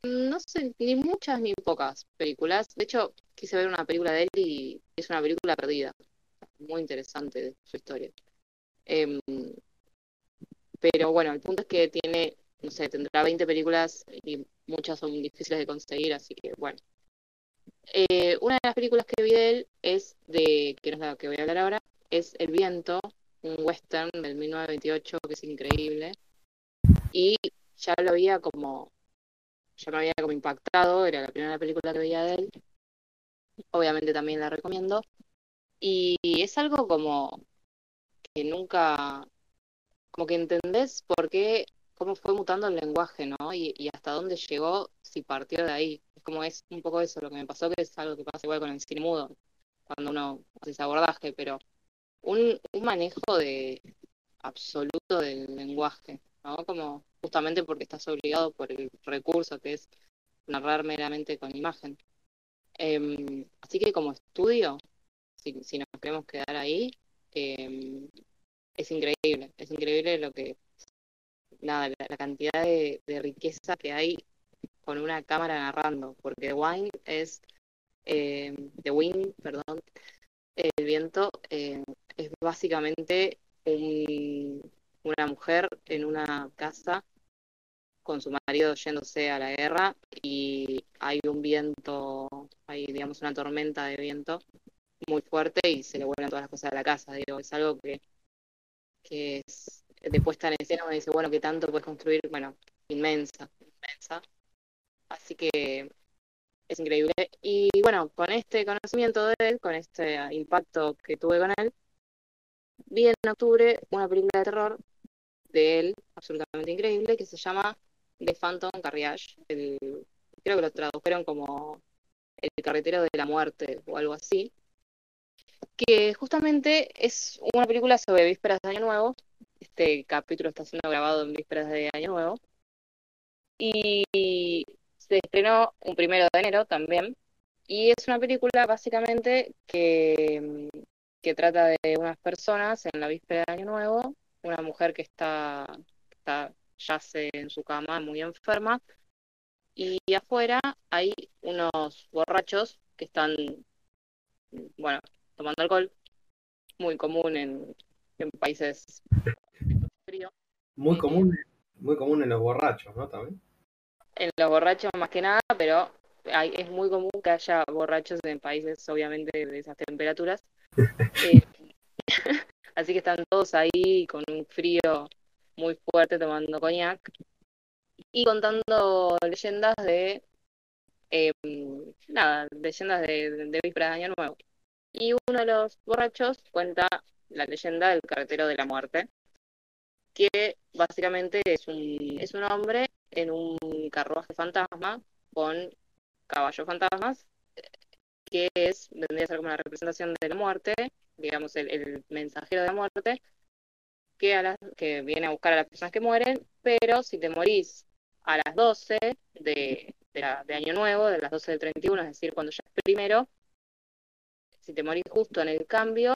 no sé, ni muchas ni pocas películas. De hecho, quise ver una película de él y es una película perdida. Muy interesante su historia. Em, pero bueno, el punto es que tiene, no sé, tendrá 20 películas y muchas son difíciles de conseguir, así que bueno. Eh, una de las películas que vi de él es de, que no es la que voy a hablar ahora, es El viento, un western del 1928 que es increíble. Y ya lo había como, ya me había como impactado, era la primera película que veía de él. obviamente también la recomiendo. Y es algo como que nunca, como que entendés por qué, cómo fue mutando el lenguaje, ¿no? Y, y hasta dónde llegó si partió de ahí. Es como es un poco eso lo que me pasó, que es algo que pasa igual con el cine mudo, cuando uno hace ese abordaje, pero un, un manejo de absoluto del lenguaje, ¿no? Como justamente porque estás obligado por el recurso que es narrar meramente con imagen. Em, así que como estudio, si, si nos queremos quedar ahí, em, es increíble, es increíble lo que, nada, la, cantidad de, riqueza que hay con una cámara narrando, porque Wine es, eh, The Wind, perdón, el viento es básicamente un, una mujer en una casa con su marido yéndose a la guerra y hay un viento, hay digamos una tormenta de viento muy fuerte y se le vuelven todas las cosas a la casa. Digo, es algo que, que es de puesta en escena, uno dice, bueno, ¿qué tanto puedes construir? Bueno, inmensa, inmensa. Así que es increíble. Y bueno, con este conocimiento de él, con este impacto que tuve con él, vi en octubre una película de terror de él, absolutamente increíble, que se llama The Phantom Carriage. Creo que lo tradujeron como El carretero de la muerte o algo así. Que justamente es una película sobre vísperas de Año Nuevo. Este capítulo está siendo grabado en vísperas de Año Nuevo. Y se estrenó un primero de enero también. Y es una película básicamente que, que trata de unas personas en la víspera de Año Nuevo, una mujer que está, está yace en su cama muy enferma, y afuera hay unos borrachos que están, bueno, tomando alcohol, muy común en, en países fríos. Muy común, muy común en los borrachos, ¿no? También. En los borrachos más que nada, pero hay, es muy común que haya borrachos en países, obviamente, de esas temperaturas. Así que están todos ahí con un frío muy fuerte tomando coñac y contando leyendas de eh, nada, leyendas de, de vísperas de Año Nuevo. Y uno de los borrachos cuenta la leyenda del carretero de la muerte, que básicamente es un, es un hombre en un carruaje fantasma con caballos fantasmas, que es, vendría a ser como una representación de la muerte, digamos, el, mensajero de la muerte, que, a las, que viene a buscar a las personas que mueren, pero si te morís a las 12 de, la, de Año Nuevo, de las 12 del 31, es decir, cuando ya es primero, si te morís justo en el cambio,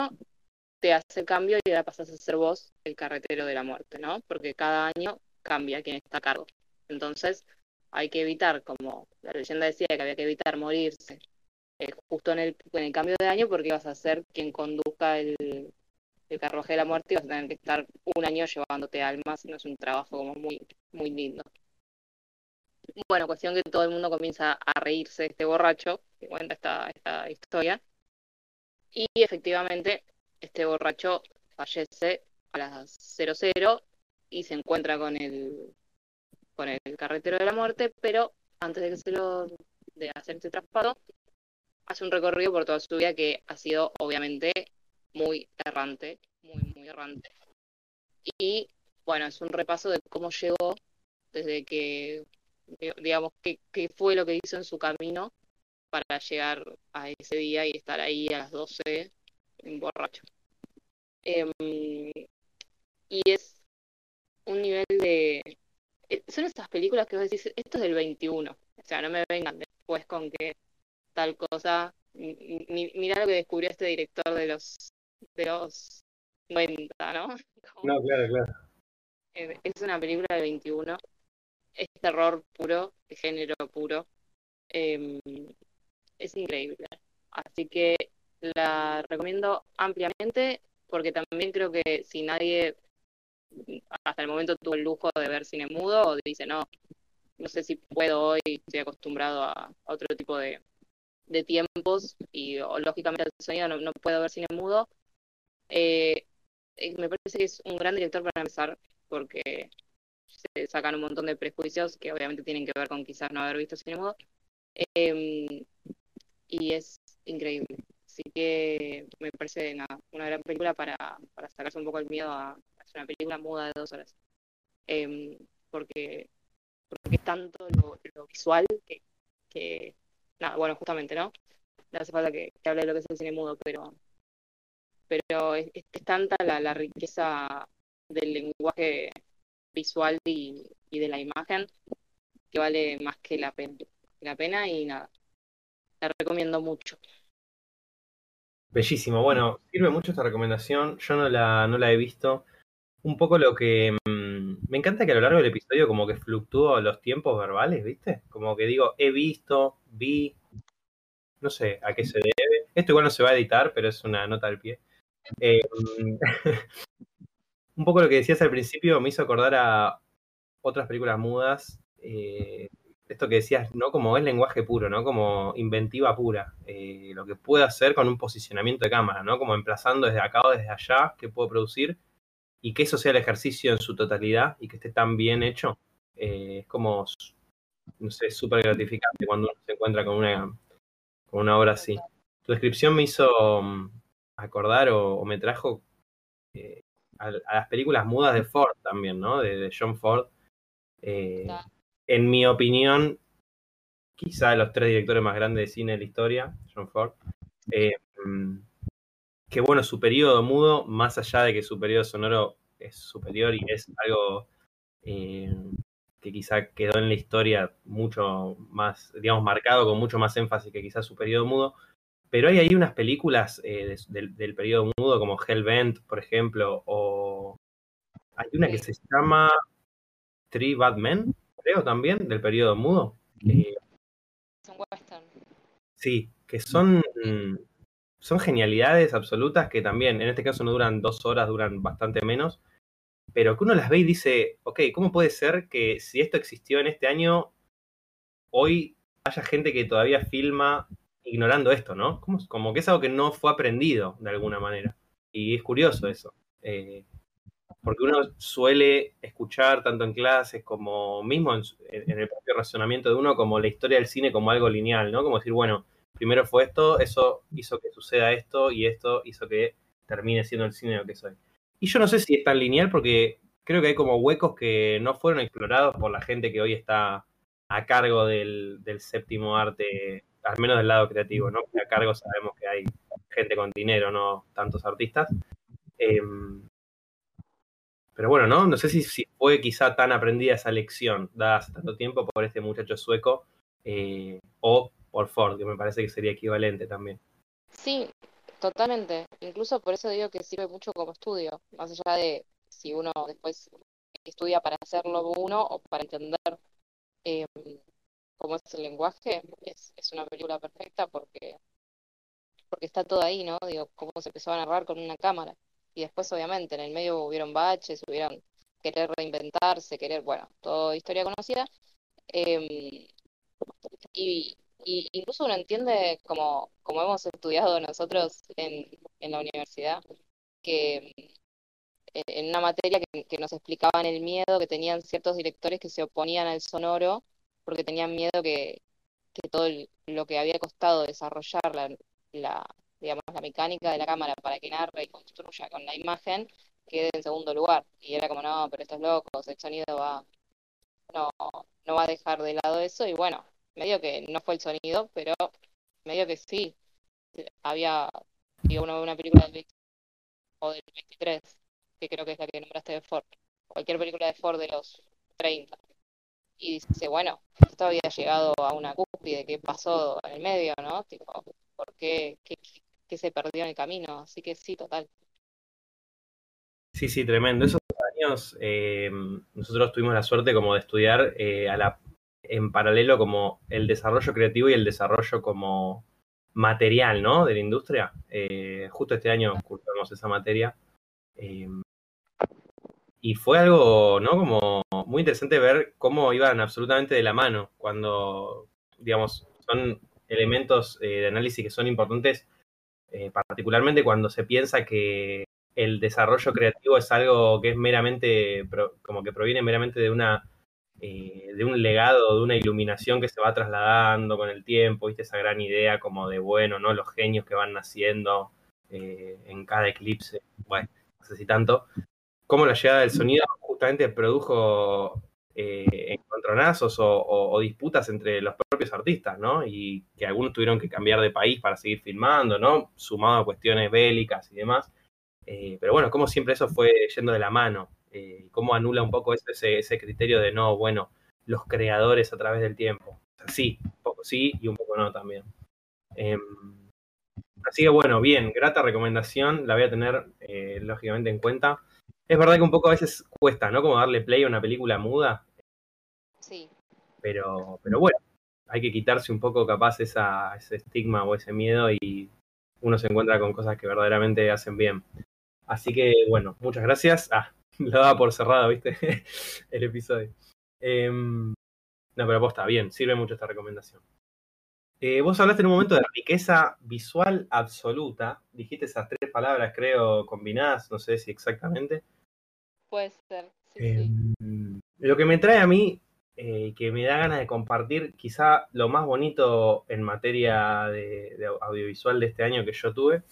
te hace el cambio y ahora pasas a ser vos el carretero de la muerte, ¿no? Porque cada año cambia quien está a cargo. Entonces, hay que evitar, como la leyenda decía, que había que evitar morirse eh, justo en el, en el cambio de año porque vas a ser quien conduzca el, el carruaje de la muerte y vas a tener que estar un año llevándote almas, es un trabajo como muy, muy lindo. Bueno, cuestión que todo el mundo comienza a reírse de este borracho que cuenta esta, esta historia. Y efectivamente, este borracho fallece a las 00 y se encuentra con el, con el carretero de la muerte, pero antes de que se lo de hacer este traspado, hace un recorrido por toda su vida que ha sido obviamente muy errante, muy, muy errante. Y bueno, es un repaso de cómo llegó desde que, digamos, qué, qué fue lo que hizo en su camino para llegar a ese día y estar ahí a las 12 en borracho. Eh, y es un nivel de... Son esas películas que vos decís, esto es del 21. O sea, no me vengan después con que tal cosa. Mira lo que descubrió este director de los de los 90, ¿no? Como, no, claro, claro. Es una película del 21. Es terror puro, de género puro. Eh, es increíble. Así que la recomiendo ampliamente porque también creo que si nadie hasta el momento tuvo el lujo de ver cine mudo o dice no, no sé si puedo hoy, estoy acostumbrado a otro tipo de, de tiempos y o, lógicamente el sonido no, no, puedo ver cine mudo, eh, me parece que es un gran director para empezar porque se sacan un montón de prejuicios que obviamente tienen que ver con quizás no haber visto cine mudo. Eh, y es increíble. Así que me parece una gran película para, para sacarse un poco el miedo a hacer una película muda de dos horas. Em, porque, porque es tanto lo, visual que, nada, bueno, justamente, ¿no? No hace falta que, hable de lo que es el cine mudo, pero, pero es, tanta la, riqueza del lenguaje visual y, de la imagen que vale más que la pena, la pena y nada, la recomiendo mucho. Bellísimo, bueno, sirve mucho esta recomendación, yo no la, no la he visto. Un poco lo que mm, me encanta que a lo largo del episodio como que fluctúo los tiempos verbales, ¿viste? Como que digo, he visto, vi, no sé a qué se debe. Esto igual no se va a editar, pero es una nota al pie. Eh, un poco lo que decías al principio me hizo acordar a otras películas mudas eh, esto que decías, ¿no? Como es lenguaje puro, ¿no? Como inventiva pura. Eh, lo que puedo hacer con un posicionamiento de cámara, ¿no? Como emplazando desde acá o desde allá, que puedo producir, y que eso sea el ejercicio en su totalidad y que esté tan bien hecho. Eh, es como, no sé, súper gratificante cuando uno se encuentra con una, con una obra así. Tu descripción me hizo mm, acordar o, me trajo a, las películas mudas de Ford también, ¿no? De, John Ford en mi opinión, quizá de los tres directores más grandes de cine de la historia, John Ford. Eh, que bueno, su periodo mudo, más allá de que su periodo sonoro es superior y es algo eh, que quizá quedó en la historia mucho más, digamos, marcado con mucho más énfasis que quizá su periodo mudo. Pero hay ahí unas películas eh, del, periodo mudo, como Hellbent, por ejemplo, o hay una que se llama Three Bad Men, creo también, del periodo mudo. Eh, sí, que son, son genialidades absolutas que también, en este caso no duran dos horas, duran bastante menos, pero que uno las ve y dice, ok, ¿cómo puede ser que si esto existió en este año, hoy haya gente que todavía filma ignorando esto, ¿no? Como, como que es algo que no fue aprendido de alguna manera. Y es curioso eso. Eh, porque uno suele escuchar tanto en clases como mismo en, el propio razonamiento de uno como la historia del cine como algo lineal, ¿no? Como decir, bueno, primero fue esto, eso hizo que suceda esto y esto hizo que termine siendo el cine lo que soy. Y yo no sé si es tan lineal porque creo que hay como huecos que no fueron explorados por la gente que hoy está a cargo del, séptimo arte, al menos del lado creativo, ¿no? Porque a cargo sabemos que hay gente con dinero, no tantos artistas. Em, pero bueno, ¿no? No sé si, si, fue quizá tan aprendida esa lección, dada hace tanto tiempo por este muchacho sueco, eh, o por Ford, que me parece que sería equivalente también. Sí, totalmente. Incluso por eso digo que sirve mucho como estudio, más allá de si uno después estudia para hacerlo uno o para entender eh, cómo es el lenguaje, es, es una película perfecta porque, porque está todo ahí, ¿no? Digo, cómo se empezó a narrar con una cámara y después obviamente en el medio hubieron baches, hubieron querer reinventarse, querer, bueno, toda historia conocida. Em, y, incluso uno entiende, como, como hemos estudiado nosotros en, en la universidad, que eh, en una materia que, nos explicaban el miedo que tenían ciertos directores que se oponían al sonoro porque tenían miedo que, que todo lo que había costado desarrollar la, la, digamos, la mecánica de la cámara para que narre y construya con la imagen quede en segundo lugar. Y era como, no, pero esto es loco, el sonido va, no, no va a dejar de lado eso. Y bueno, medio que no fue el sonido, pero medio que sí. Había, digo, una, una película del o del 23, que creo que es la que nombraste de Ford. Cualquier película de Ford de los 30. Y dice, bueno, esto había llegado a una cúspide, ¿qué pasó en el medio, no? Tipo, ¿por qué, qué, se perdió en el camino. Así que sí, total. Sí, sí, tremendo. Esos años eh, nosotros tuvimos la suerte como de estudiar eh, a la, en paralelo como el desarrollo creativo y el desarrollo como material, ¿no? De la industria. Eh, justo este año cursamos esa materia. y fue algo, ¿no? Como muy interesante ver cómo iban absolutamente de la mano cuando, digamos, son elementos de análisis que son importantes eh, particularmente cuando se piensa que el desarrollo creativo es algo que es meramente, como que proviene meramente de una eh, de un legado, de una iluminación que se va trasladando con el tiempo, ¿viste? Esa gran idea como de, bueno, ¿no? Los genios que van naciendo eh, en cada eclipse, bueno, no sé si tanto. Cómo la llegada del sonido justamente produjo eh, encontronazos o, disputas entre los propios artistas, ¿no? Y que algunos tuvieron que cambiar de país para seguir filmando, ¿no? Sumado a cuestiones bélicas y demás. pero bueno, como siempre eso fue yendo de la mano eh, cómo anula un poco ese, ese, criterio de no, bueno, los creadores a través del tiempo. sí, un poco sí y un poco no también. Em, así que bueno, bien, grata recomendación, la voy a tener eh, lógicamente en cuenta. Es verdad que un poco a veces cuesta, ¿no? Como darle play a una película muda. Sí. Pero, pero bueno, hay que quitarse un poco capaz esa, ese estigma o ese miedo y uno se encuentra con cosas que verdaderamente hacen bien. Así que bueno, muchas gracias. Ah, lo daba por cerrado, ¿viste? el episodio. Em, no, pero está bien, sirve mucho esta recomendación. Eh, vos hablaste en un momento de riqueza visual absoluta. Dijiste esas tres palabras, creo, combinadas, no sé si exactamente. Puede ser. Em, lo que me trae a mí, eh, que me da ganas de compartir, quizá lo más bonito en materia de, audiovisual de este año que yo tuve,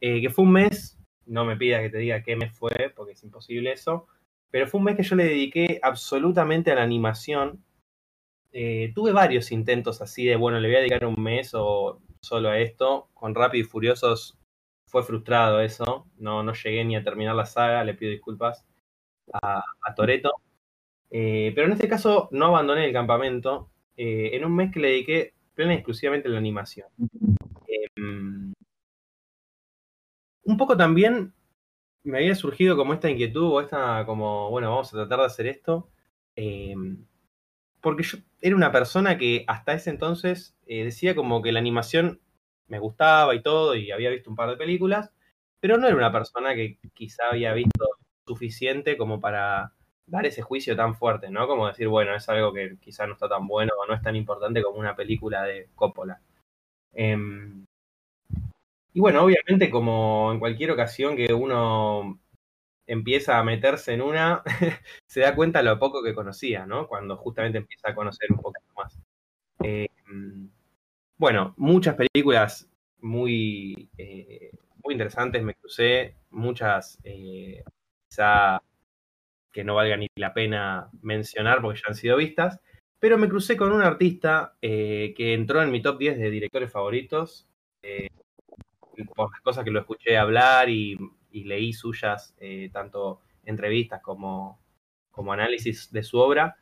eh, que fue un mes no me pidas que te diga qué mes fue, porque es imposible eso, pero fue un mes que yo le dediqué absolutamente a la animación. Eh, tuve varios intentos así de, bueno, le voy a dedicar un mes o solo a esto. Con Rápido y Furiosos fue frustrado eso, no, no llegué ni a terminar la saga, le pido disculpas a, Toreto. Eh, pero en este caso no abandoné el campamento eh, en un mes que le dediqué plena y exclusivamente a la animación. Em, un poco también me había surgido como esta inquietud o esta como, bueno, vamos a tratar de hacer esto. Em, porque yo era una persona que hasta ese entonces eh, decía como que la animación me gustaba y todo, y había visto un par de películas, pero no era una persona que quizá había visto suficiente como para dar ese juicio tan fuerte, ¿no? Como decir, bueno, es algo que quizá no está tan bueno o no es tan importante como una película de Coppola. Em, y bueno, obviamente como en cualquier ocasión que uno empieza a meterse en una, se da cuenta lo poco que conocía, ¿no? Cuando justamente empieza a conocer un poquito más. Eh, bueno, muchas películas muy, eh, muy interesantes me crucé, muchas eh, quizá que no valga ni la pena mencionar porque ya han sido vistas, pero me crucé con un artista que entró en mi top 10 de directores favoritos, por las cosas que lo escuché hablar y, leí suyas, eh, tanto entrevistas como, análisis de su obra,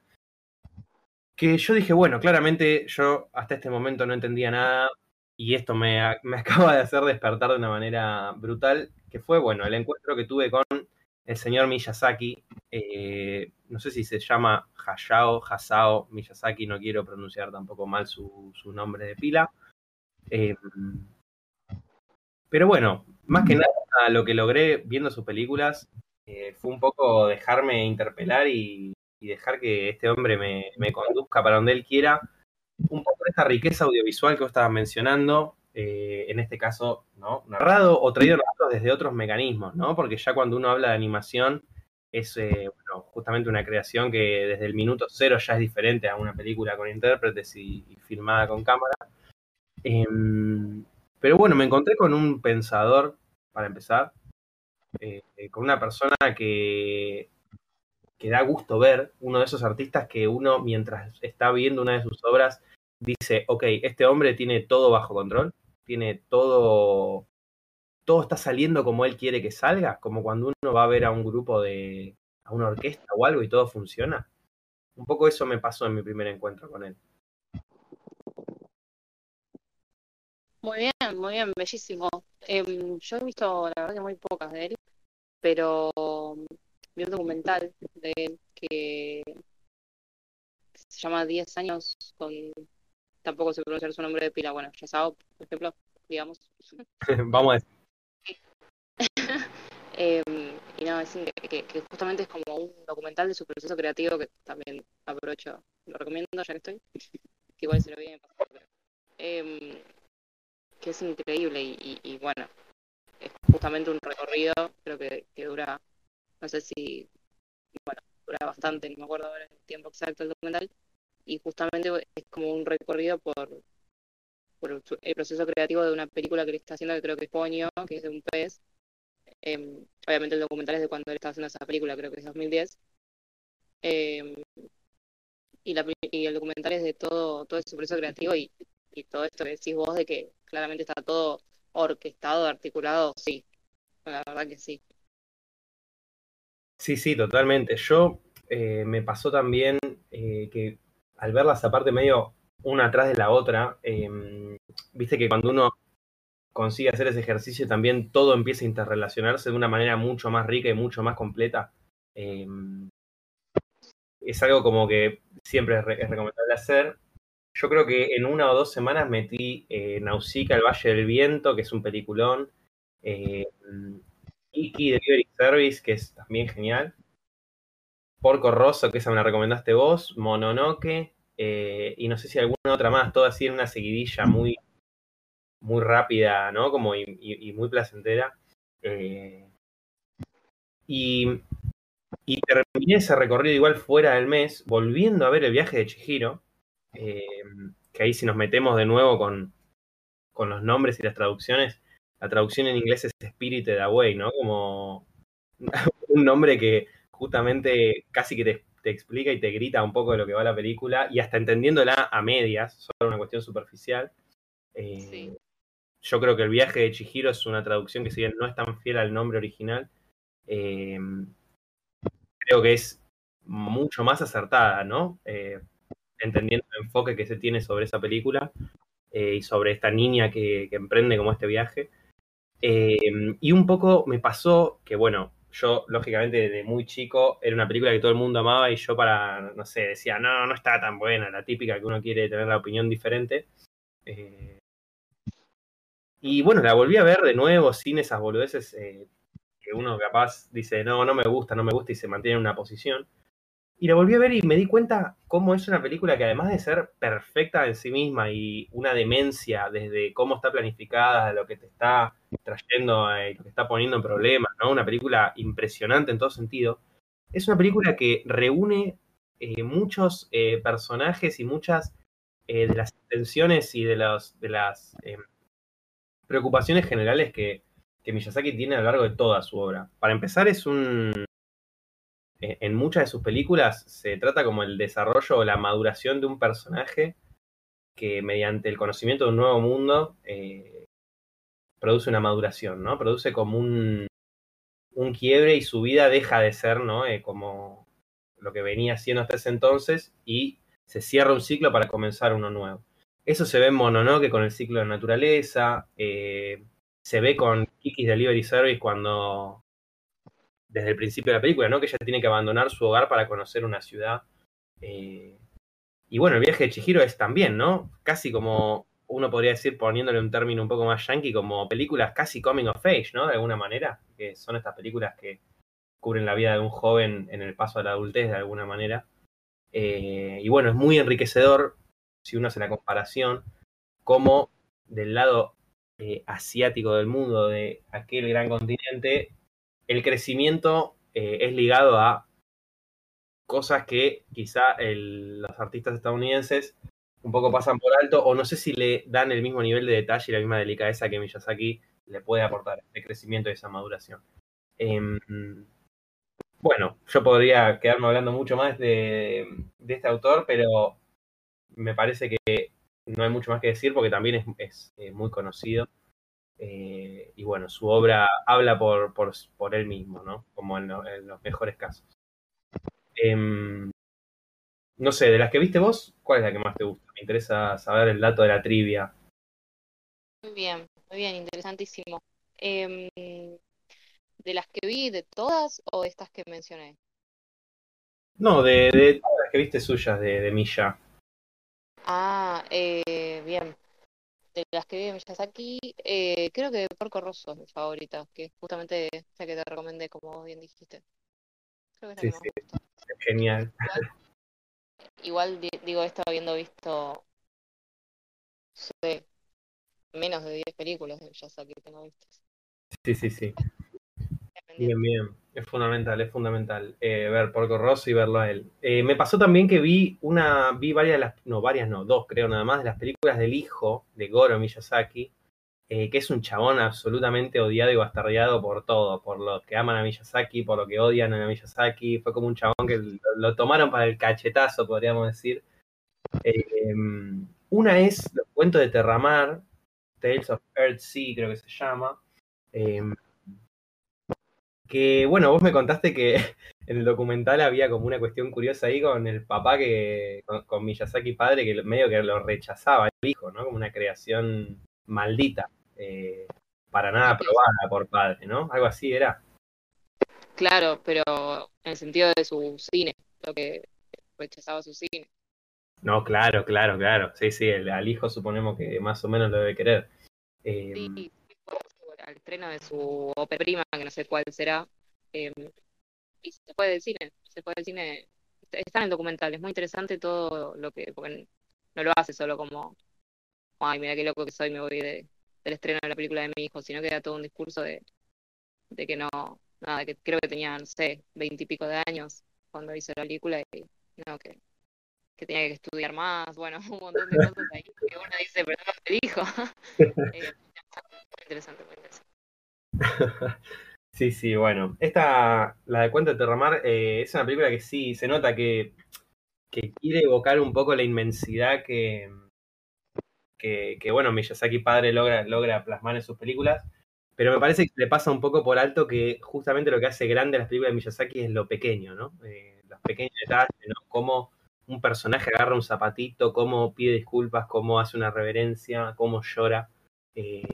que yo dije, bueno, claramente yo hasta este momento no entendía nada y esto me, acaba de hacer despertar de una manera brutal, que fue, bueno, el encuentro que tuve con el señor Miyazaki, eh, no sé si se llama Hayao, Hasao Miyazaki, no quiero pronunciar tampoco mal su, nombre de pila. Eh, pero bueno, más que nada lo que logré viendo sus películas eh, fue un poco dejarme interpelar y, dejar que este hombre me, conduzca para donde él quiera. Un poco de esta riqueza audiovisual que vos estabas mencionando, eh, en este caso, ¿no? Narrado o traído desde otros mecanismos, ¿no? Porque ya cuando uno habla de animación, es eh, justamente una creación que desde el minuto cero ya es diferente a una película con intérpretes y, y filmada con cámara. Em, pero bueno, me encontré con un pensador, para empezar, eh, eh, con una persona que, que da gusto ver, uno de esos artistas que uno mientras está viendo una de sus obras dice, ok, este hombre tiene todo bajo control, tiene todo, todo está saliendo como él quiere que salga, como cuando uno va a ver a un grupo de, a una orquesta o algo y todo funciona. Un poco eso me pasó en mi primer encuentro con él. Muy bien, muy bien, bellísimo. Em, yo he visto, la verdad, que muy pocas de él, pero vi un documental de él que se llama 10 años con. Tampoco sé pronunciar su nombre de pila. Bueno, Yasao, por ejemplo, digamos. Vamos a decir. Em, y no, es que, que, justamente es como un documental de su proceso creativo que también aprovecho, lo recomiendo ya que estoy, que igual se lo vi en eh, que es increíble y, bueno, es justamente un recorrido, creo que, dura, no sé si, bueno, dura bastante, no me acuerdo ahora el tiempo exacto del documental, y justamente es como un recorrido por, por el proceso creativo de una película que le está haciendo, que creo que es Poño, que es de un pez. Em, obviamente el documental es de cuando él estaba haciendo esa película, creo que es 2010. Em, y, y el documental es de todo, todo ese proceso creativo y, y todo esto que decís vos de que claramente está todo orquestado, articulado, sí, la verdad que sí. Sí, sí, totalmente. Yo eh, me pasó también eh, que al verlas aparte medio una atrás de la otra, em, viste que cuando uno consigue hacer ese ejercicio también todo empieza a interrelacionarse de una manera mucho más rica y mucho más completa. Em, es algo como que siempre es, recomendable hacer. Yo creo que en una o dos semanas metí eh, Nausicaa, El Valle del Viento, que es un peliculón. Eh, Iki Delivery Service, que es también genial. Porco Rosso, que esa me la recomendaste vos. Mononoke. Eh, y no sé si alguna otra más, todo así en una seguidilla muy, muy rápida, ¿no? Como y, muy placentera. Eh, y, y, terminé ese recorrido igual fuera del mes, volviendo a ver el viaje de Chihiro, eh, que ahí si nos metemos de nuevo con, con los nombres y las traducciones, la traducción en inglés es Spirited Away, ¿no? Como un nombre que justamente casi que te, explica y te grita un poco de lo que va la película y hasta entendiéndola a medias, solo una cuestión superficial. Eh, yo creo que el viaje de Chihiro es una traducción que si bien no es tan fiel al nombre original, eh, creo que es mucho más acertada, ¿no? Eh, entendiendo el enfoque que se tiene sobre esa película y sobre esta niña que, emprende como este viaje. y un poco me pasó que, bueno, yo, lógicamente, desde muy chico, era una película que todo el mundo amaba y yo para, no sé, decía, no, no está tan buena, la típica que uno quiere tener la opinión diferente. Eh, y bueno, la volví a ver de nuevo sin esas boludeces eh, que uno capaz dice, no, no me gusta, no me gusta y se mantiene en una posición. Y la volví a ver y me di cuenta cómo es una película que además de ser perfecta en sí misma y una demencia desde cómo está planificada, lo que te está trayendo, eh, lo que está poniendo en problemas, ¿no? Una película impresionante en todo sentido. Es una película que reúne eh, muchos eh, personajes y muchas de las intenciones y de, de las preocupaciones generales que, que Miyazaki tiene a lo largo de toda su obra. Para empezar, es un, eh, en muchas de sus películas se trata como el desarrollo o la maduración de un personaje que mediante el conocimiento de un nuevo mundo eh, produce una maduración, ¿no? Produce como un, un quiebre y su vida deja de ser, ¿no? Eh, como lo que venía siendo hasta ese entonces y se cierra un ciclo para comenzar uno nuevo. Eso se ve en Mononoke con el ciclo de naturaleza, se ve con Kiki's Delivery Service cuando desde el principio de la película, ¿no? Que ella tiene que abandonar su hogar para conocer una ciudad. Eh, y bueno, el viaje de Chihiro es también, ¿no? Casi como uno podría decir, poniéndole un término un poco más yankee, como películas casi coming of age, ¿no? De alguna manera, que son estas películas que cubren la vida de un joven en el paso a la adultez de alguna manera. Eh, y bueno, es muy enriquecedor, si uno hace la comparación, como del lado eh, asiático del mundo, de aquel gran continente, el crecimiento eh, es ligado a cosas que quizá los artistas estadounidenses un poco pasan por alto o no sé si le dan el mismo nivel de detalle y la misma delicadeza que Miyazaki le puede aportar de crecimiento y esa maduración. Em, bueno, yo podría quedarme hablando mucho más de, este autor, pero me parece que no hay mucho más que decir porque también es, eh, muy conocido. Eh, y bueno, su obra habla por, por, él mismo, ¿no? Como en, los mejores casos. Em, no sé, de las que viste vos, ¿cuál es la que más te gusta? Me interesa saber el dato de la trivia. Muy bien, muy bien, interesantísimo. Em, ¿De las que vi, de todas o de estas que mencioné? No, de, de todas las que viste suyas, de, de Milla. Ah, eh, bien de las que vi en Miyazaki, eh, creo que Porco Rosso es mi favorita, que es justamente la que te recomendé, como bien dijiste. Creo que es sí, sí. Genial. Igual, digo esto habiendo visto menos de 10 películas de Miyazaki que tengo vistas. Sí, sí, sí. Bien, bien. Es fundamental, es fundamental eh, ver Porco Rosso y verlo a él. Eh, me pasó también que vi una, vi varias de las, no, varias no, dos creo nada más, de las películas del hijo de Goro Miyazaki, eh, que es un chabón absolutamente odiado y bastardeado por todo, por los que aman a Miyazaki, por lo que odian a Miyazaki. Fue como un chabón que lo, tomaron para el cachetazo, podríamos decir. una es Los cuentos de Terramar, Tales of Earth Sea, creo que se llama que bueno, vos me contaste que en el documental había como una cuestión curiosa ahí con el papá que, con, Miyazaki padre, que medio que lo rechazaba el hijo, ¿no? Como una creación maldita, eh, para nada aprobada por padre, ¿no? Algo así era. Claro, pero en el sentido de su cine, lo que rechazaba su cine. No, claro, claro, claro. Sí, sí, el, al hijo suponemos que más o menos lo debe querer. Eh, sí, al estreno de su ópera prima, que no sé cuál será. Eh, y se puede del cine, se puede del cine. Está en documental, es muy interesante todo lo que. Porque no lo hace solo como. Ay, mira qué loco que soy, me voy de, del estreno de la película de mi hijo, sino que da todo un discurso de, de que no. Nada, que creo que tenía, no sé, veintipico de años cuando hizo la película y no, que, que tenía que estudiar más, bueno, un montón de cosas ahí que uno dice, pero no te dijo. eh, interesante, muy sí, sí, bueno. Esta, la de Cuento de Terramar, eh, es una película que sí, se nota que, que quiere evocar un poco la inmensidad que, que, que, bueno, Miyazaki padre logra, logra plasmar en sus películas. Pero me parece que le pasa un poco por alto que justamente lo que hace grande las películas de Miyazaki es lo pequeño, ¿no? Eh, los pequeños detalles, ¿no? Cómo un personaje agarra un zapatito, cómo pide disculpas, cómo hace una reverencia, cómo llora. Eh,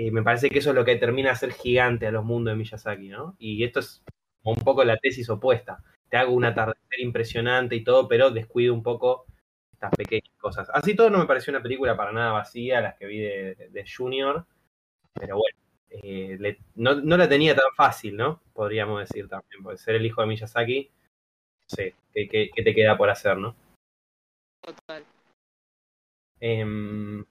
eh, me parece que eso es lo que termina a ser gigante a los mundos de Miyazaki, ¿no? Y esto es un poco la tesis opuesta. Te hago un atardecer impresionante y todo, pero descuido un poco estas pequeñas cosas. Así todo no me pareció una película para nada vacía, las que vi de, Junior, pero bueno, eh, no, la tenía tan fácil, ¿no? Podríamos decir también, porque ser el hijo de Miyazaki, no sé, ¿qué, te queda por hacer, no? Total. Em,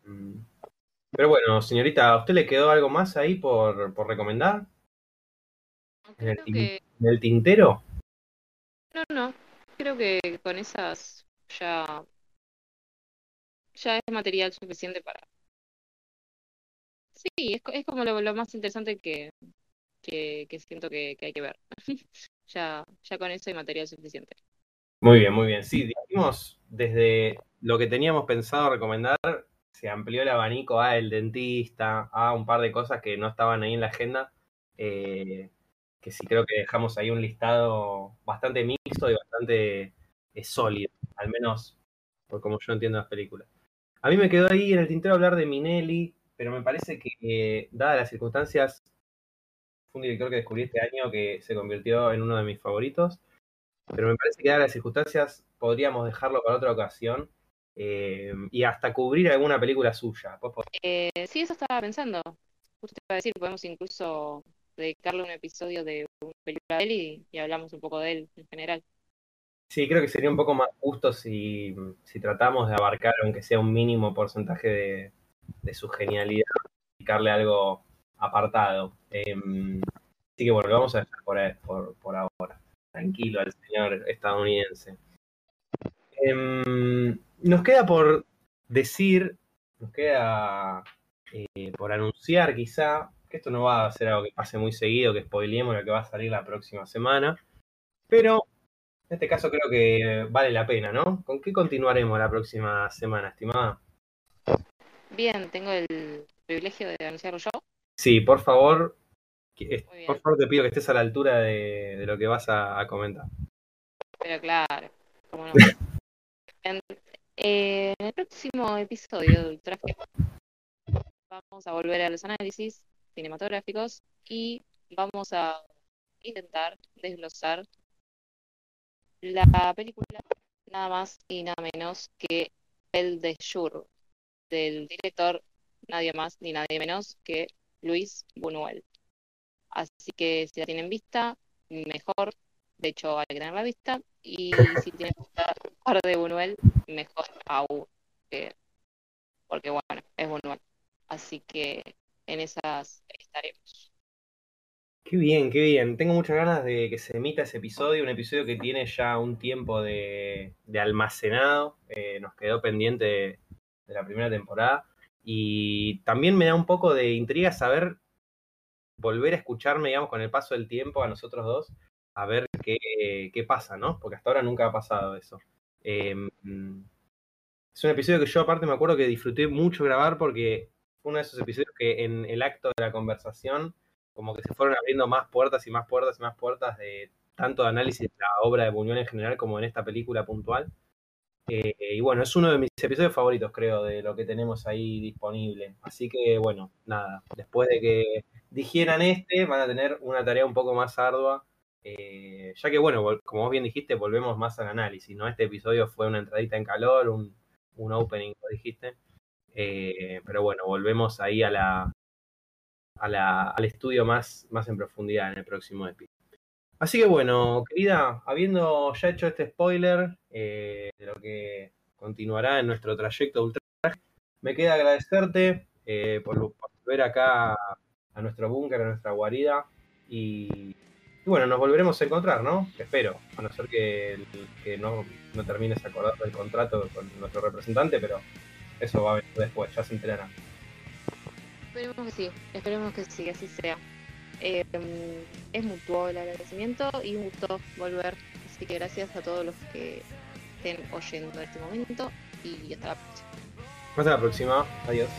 pero bueno, señorita, ¿a usted le quedó algo más ahí por, por recomendar? ¿En el, tintero? No, no. Creo que con esas ya, ya es material suficiente para... Sí, es, es como lo, más interesante que, que, siento que, hay que ver. ya, ya con eso hay material suficiente. Muy bien, muy bien. Sí, dijimos desde lo que teníamos pensado recomendar se amplió el abanico a el dentista, a un par de cosas que no estaban ahí en la agenda, eh, que sí creo que dejamos ahí un listado bastante mixto y bastante eh, sólido, al menos por como yo entiendo las películas. A mí me quedó ahí en el tintero hablar de Minelli, pero me parece que, eh, dadas las circunstancias, fue un director que descubrí este año que se convirtió en uno de mis favoritos, pero me parece que dadas las circunstancias podríamos dejarlo para otra ocasión eh, y hasta cubrir alguna película suya. Eh, sí, eso estaba pensando. Justo te iba a decir, podemos incluso dedicarle un episodio de una película de él y, hablamos un poco de él en general. Sí, creo que sería un poco más justo si, si tratamos de abarcar, aunque sea un mínimo porcentaje de, de su genialidad, dedicarle algo apartado. Em, así que bueno, lo vamos a dejar por, por, por ahora. Tranquilo al señor estadounidense. Em, nos queda por decir, nos queda eh, por anunciar quizá, que esto no va a ser algo que pase muy seguido, que spoilemos lo que va a salir la próxima semana, pero en este caso creo que vale la pena, ¿no? ¿Con qué continuaremos la próxima semana, estimada? Bien, tengo el privilegio de anunciarlo yo. Sí, por favor, por favor te pido que estés a la altura de, lo que vas a, a comentar. Pero claro, como no. En, el próximo episodio de Ultraje vamos a volver a los análisis cinematográficos y vamos a intentar desglosar la película nada más y nada menos que El de Jure del director nadie más ni nadie menos que Luis Buñuel. Así que si la tienen vista, mejor. De hecho, hay que tenerla vista. Y si tienen par de Buñuel, mejor aún. porque bueno, es Buñuel. Así que en esas estaremos. Qué bien, qué bien. Tengo muchas ganas de que se emita ese episodio, un episodio que tiene ya un tiempo de, almacenado. Eh, nos quedó pendiente de, la primera temporada. Y también me da un poco de intriga saber, volver a escucharme, digamos, con el paso del tiempo a nosotros dos, a ver qué, qué pasa, ¿no? Porque hasta ahora nunca ha pasado eso. Em, es un episodio que yo aparte me acuerdo que disfruté mucho grabar porque fue uno de esos episodios que en el acto de la conversación como que se fueron abriendo más puertas y más puertas y más puertas de tanto de análisis de la obra de Buñuel en general como en esta película puntual. Eh, y bueno, es uno de mis episodios favoritos, creo, de lo que tenemos ahí disponible. Así que bueno, nada, después de que digieran este, van a tener una tarea un poco más ardua. Eh, ya que bueno, como vos bien dijiste, volvemos más al análisis, ¿no? Este episodio fue una entradita en calor, un, un opening, como dijiste. Eh, pero bueno, volvemos ahí a la, al estudio más, más en profundidad en el próximo episodio. Así que bueno, querida, habiendo ya hecho este spoiler eh, de lo que continuará en nuestro trayecto ultra, me queda agradecerte eh, por, volver acá a nuestro búnker, a nuestra guarida y, bueno, nos volveremos a encontrar, ¿no? Espero, a no ser que, que no, no termines acordando el contrato con nuestro representante, pero eso va a venir después, ya se enterará. Esperemos que sí, esperemos que sí, que así sea. Eh, es mutuo el agradecimiento y un gusto volver. Así que gracias a todos los que estén oyendo en este momento y hasta la próxima. Hasta la próxima. Adiós.